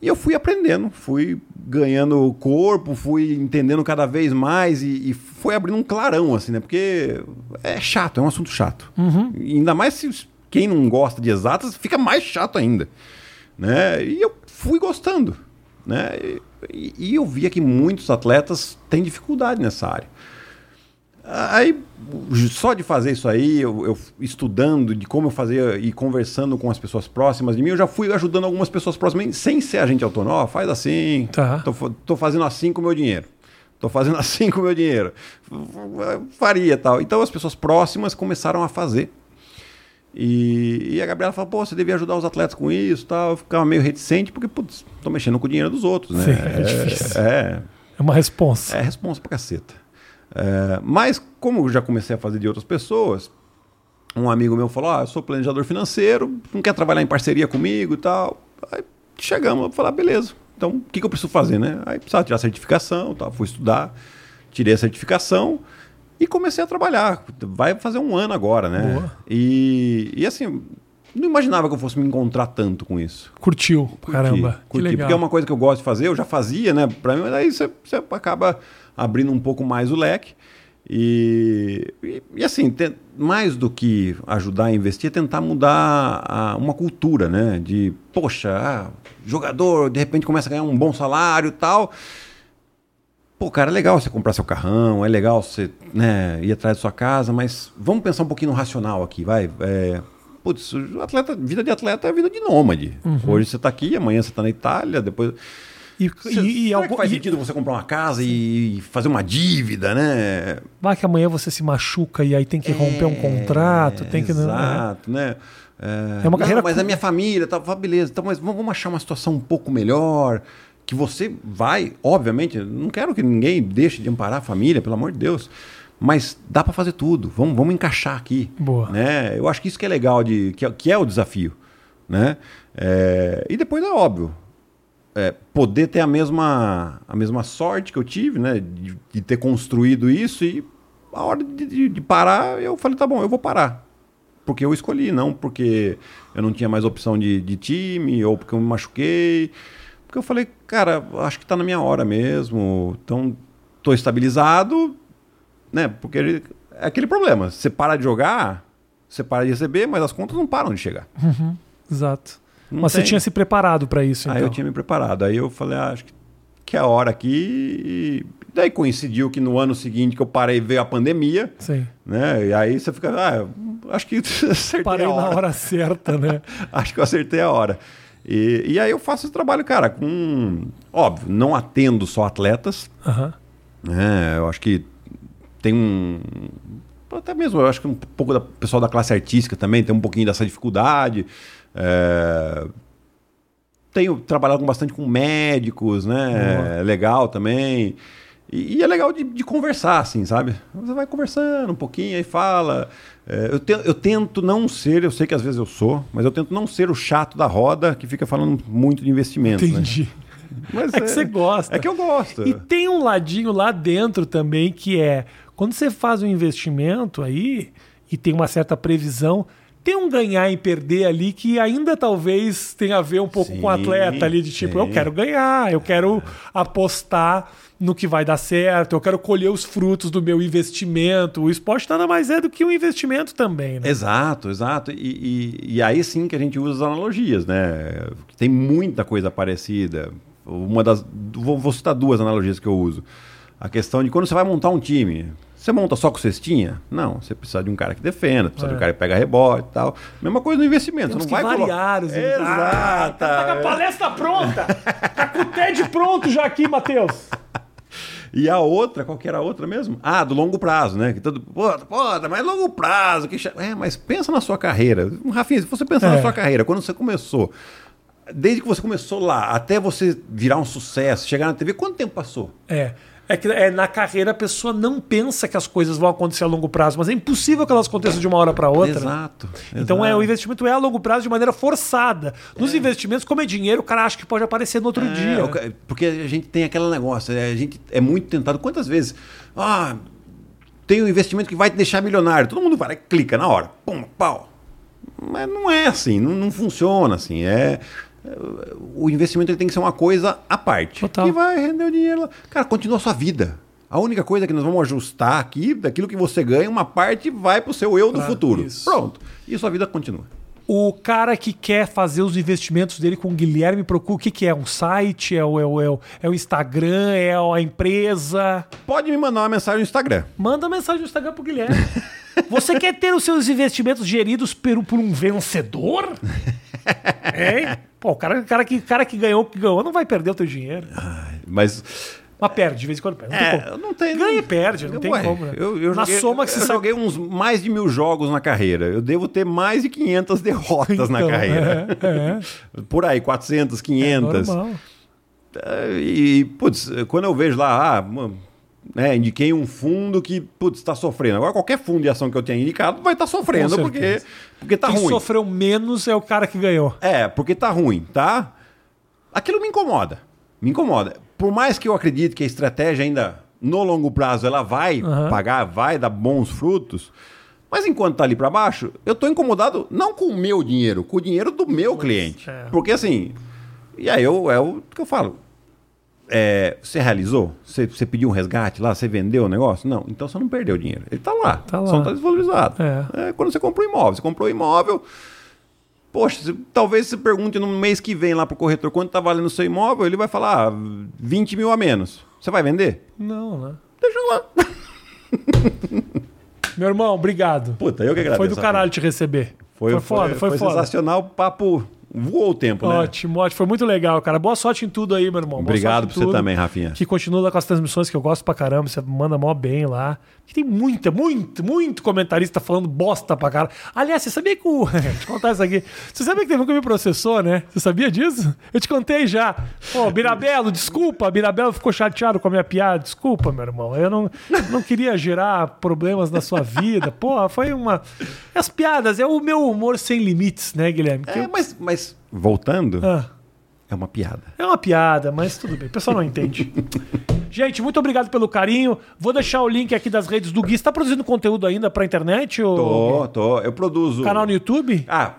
E eu fui aprendendo, fui ganhando corpo, fui entendendo cada vez mais e, e foi abrindo um clarão, assim, né? Porque é chato, é um assunto chato. Uhum. ainda mais se quem não gosta de exatas, fica mais chato ainda. Né? E eu fui gostando. Né? E, e eu via que muitos atletas têm dificuldade nessa área. Aí, só de fazer isso aí, eu, eu, estudando de como eu fazia e conversando com as pessoas próximas de mim, eu já fui ajudando algumas pessoas próximas, sem ser agente autônomo. Oh, faz assim, tá. tô, tô fazendo assim com o meu dinheiro. Tô fazendo assim com o meu dinheiro. Faria tal. Então as pessoas próximas começaram a fazer. E, e, a Gabriela falou, pô, você devia ajudar os atletas com isso tal. Eu ficava meio reticente, porque, putz, tô mexendo com o dinheiro dos outros, né? Sim, é, é difícil. É, é uma responsa. É responsa pra caceta. É, mas, como eu já comecei a fazer de outras pessoas, um amigo meu falou: Ah, eu sou planejador financeiro, não quer trabalhar em parceria comigo e tal. Aí chegamos, eu falei: ah, beleza, então o que, que, eu preciso fazer, né? Aí precisava tirar a certificação, tal, fui estudar, tirei a certificação e comecei a trabalhar. Vai fazer um ano agora, né? Boa. E, e assim, não imaginava que eu fosse me encontrar tanto com isso. Curtiu, curti, caramba. Curti, porque é uma coisa que eu gosto de fazer, eu já fazia, né? Pra mim, mas aí você, você acaba abrindo um pouco mais o leque. E, e, e assim, tem, mais do que ajudar a investir, é tentar mudar a, uma cultura, né? De, poxa, ah, jogador de repente começa a ganhar um bom salário e tal. Pô, cara, é legal você comprar seu carrão, é legal você né, ir atrás da sua casa, mas vamos pensar um pouquinho no racional aqui, vai. É, putz, atleta, vida de atleta é vida de nômade. Uhum. Hoje você está aqui, amanhã você está na Itália, depois. E, Cê, e, e algo, faz sentido você comprar uma casa e fazer uma dívida, né? Vai que amanhã você se machuca e aí tem que é, romper um contrato, tem que exato, né? É, é uma carreira. Não, mas a minha família, tá, beleza. Então, mas vamos achar uma situação um pouco melhor. Que você vai, obviamente, não quero que ninguém deixe de amparar a família, pelo amor de Deus. Mas dá para fazer tudo. Vamos, vamos encaixar aqui. Boa. Né? Eu acho que isso que é legal, de, que, é, que é o desafio. Né? É, e depois é óbvio é, poder ter a mesma, a mesma sorte que eu tive, né? De, de ter construído isso e a hora de, de, de, parar, eu falei, tá bom, eu vou parar. Porque eu escolhi, não porque eu não tinha mais opção de, de time ou porque eu me machuquei. Porque eu falei, cara, acho que está na minha hora mesmo. Então, estou estabilizado, né? Porque é aquele problema. Você para de jogar, você para de receber, mas as contas não param de chegar. Uhum, exato. Não Mas tem. você tinha se preparado para isso, então? Aí eu tinha me preparado. Aí eu falei, ah, acho que, que é a hora aqui. E daí coincidiu que no ano seguinte que eu parei veio a pandemia. Sim. Né? E aí você fica, ah, acho que acertei Parei a hora. na hora certa, né? acho que eu acertei a hora. E, e aí eu faço esse trabalho, cara, com. Óbvio, não atendo só atletas. Uhum. Né? Eu acho que tem um. Até mesmo, eu acho que um pouco da pessoal da classe artística também tem um pouquinho dessa dificuldade. É... Tenho trabalhado bastante com médicos, né? É legal também. E, e, é legal de, de, conversar, assim, sabe? Você vai conversando um pouquinho, aí fala. É, eu, te, eu tento não ser, eu sei que às vezes eu sou, mas eu tento não ser o chato da roda que fica falando muito de investimento. Né? Entendi. Né? Mas é, é que você gosta. É que eu gosto. E tem um ladinho lá dentro também que é quando você faz um investimento aí e tem uma certa previsão, tem um ganhar e perder ali que ainda talvez tenha a ver um pouco sim, com o atleta ali, de tipo, sim. eu quero ganhar, eu quero apostar no que vai dar certo, eu quero colher os frutos do meu investimento. O esporte nada mais é do que um investimento também, né? Exato, exato. E, e, e aí sim que a gente usa as analogias, né? Tem muita coisa parecida. Uma das. Vou, vou citar duas analogias que eu uso. A questão de quando você vai montar um time. Você monta só com cestinha? Não, você precisa de um cara que defenda, precisa é. de um é. cara que pega rebote e tal. Mesma coisa no investimento. Temos você não vai variar os Exato. Ah, tá, tá, com a palestra pronta. tá com o TED pronto já aqui, Matheus. E a outra, qual que era a outra mesmo? Ah, do longo prazo, né? Que todo, pô, pô, mas longo prazo. Que... É, mas pensa na sua carreira. Rafinha, se você pensar é. na sua carreira, quando você começou, desde que você começou lá, até você virar um sucesso, chegar na TV, quanto tempo passou? É. É que é, na carreira a pessoa não pensa que as coisas vão acontecer a longo prazo, mas é impossível que elas aconteçam de uma hora para outra. Exato. Então é, exato. o investimento é a longo prazo de maneira forçada. Nos investimentos, como é dinheiro, o cara acha que pode aparecer no outro É, dia. porque a gente tem aquele negócio, é, a gente é muito tentado. Quantas vezes? Ah, tem um investimento que vai te deixar milionário. Todo mundo vai clica na hora. Pum, pau. Mas não é assim, não, não funciona assim. É, é, o investimento ele tem que ser uma coisa à parte. Total. Que vai render o dinheiro. lá. Cara, continua a sua vida. A única coisa que nós vamos ajustar aqui, daquilo que você ganha, uma parte vai para o seu eu do Pra- futuro. isso. Pronto. E sua vida continua. O cara que quer fazer os investimentos dele com o Guilherme procura o que, que é? Um site? É o, é, o, é, o, é o Instagram? É a empresa? Pode me mandar uma mensagem no Instagram. Manda mensagem no Instagram pro Guilherme. Você quer ter os seus investimentos geridos por, por um vencedor? Hein? Pô, o cara, o cara, que, cara que ganhou, que ganhou, não vai perder o teu dinheiro. Mas Mas perde, de vez em quando perde. Não tem É, como. não tem. Ganha não- e perde, não tem Ué, como. né? Eu, eu Na joguei, soma que eu se sai- joguei uns mais de mil jogos na carreira. Eu devo ter mais de 500 derrotas na Então, carreira. É, é, Por aí, 400, é 500. normal. É, e, putz, quando eu vejo lá, ah, né, indiquei um fundo que, putz, está sofrendo. Agora, qualquer fundo de ação que eu tenha indicado vai estar sofrendo, Com porque, porque tá Quem ruim. sofreu menos é o cara que ganhou. É, porque tá ruim, tá? Aquilo me incomoda. Me incomoda. Por mais que eu acredite que a estratégia ainda no longo prazo ela vai Aham. pagar, vai dar bons frutos, mas enquanto tá ali para baixo, eu tô incomodado não com o meu dinheiro, com o dinheiro do meu cliente. é. Porque assim, e aí eu, é o que eu falo. É, você realizou? Você, você pediu um resgate lá? Você vendeu o negócio? Não. Então você não perdeu o dinheiro. Ele tá lá. Tá lá. Só não tá desvalorizado. É. É, quando você comprou imóvel. Você comprou imóvel. Poxa, se- talvez você pergunte no mês que vem lá pro corretor quanto tá valendo o seu imóvel, ele vai falar ah, 20 mil a menos. Você vai vender? Não, né? Deixa lá. Meu irmão, obrigado. Puta, eu que agradeço. Foi do caralho te receber. Foi, foda, foi, foda. sensacional. O papo voou o tempo, né? Ótimo, ótimo. Foi muito legal, cara. Boa sorte em tudo aí, meu irmão. Obrigado em você também, Rafinha. Que continua com as transmissões que eu gosto pra caramba. Você manda mó bem lá. Que tem muita, muito, muito comentarista falando bosta pra caralho. Aliás, você sabia que o. Deixa eu te contar isso aqui. Você sabia que teve um que me processou, né? Você sabia disso? Eu te contei já. Pô, Birabelo, desculpa. Birabelo ficou chateado com a minha piada. Desculpa, meu irmão. Eu não, não queria gerar problemas na sua vida. Pô, foi uma. As piadas, é o meu humor sem limites, né, Guilherme? É, eu- mas, mas voltando, Ah. É uma piada. É uma piada, mas tudo bem. O pessoal não entende. Gente, muito obrigado pelo carinho. Vou deixar o link aqui das redes do Gui. Você tá produzindo conteúdo ainda pra internet? Ou... Tô, tô. Eu produzo. Canal no YouTube? Ah,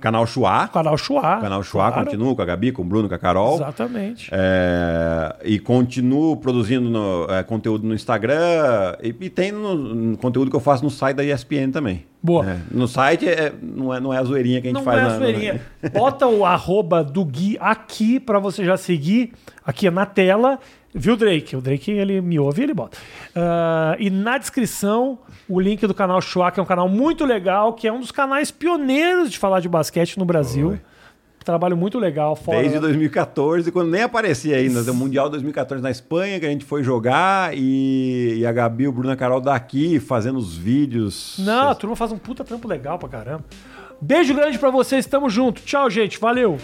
canal Chua. Canal Chua. Canal Chua, Claro. continuo com a Gabi, com o Bruno, com a Carol. Exatamente. É, e continuo produzindo no- é, conteúdo no Instagram e, e tem no, no conteúdo que eu faço no site da ESPN também. Boa. É, no site é- não, é, não é a zoeirinha que a gente Não faz é na- a zoeirinha. Bota o arroba do Gui aqui pra você já seguir. Aqui na tela. Viu, Drake? O Drake, ele me ouve e ele bota. Ah, e na descrição, o link do canal Chua, que é um canal muito legal, que é um dos canais pioneiros de falar de basquete no Brasil. Foi. Trabalho muito legal. Fora... Desde 2014, quando nem aparecia ainda. O Mundial 2014 na Espanha, que a gente foi jogar, e, e a Gabi, o Bruno e Carol daqui fazendo os vídeos. Não, a turma faz um puta trampo legal pra caramba. Beijo grande pra vocês, tamo junto. Tchau, gente. Valeu.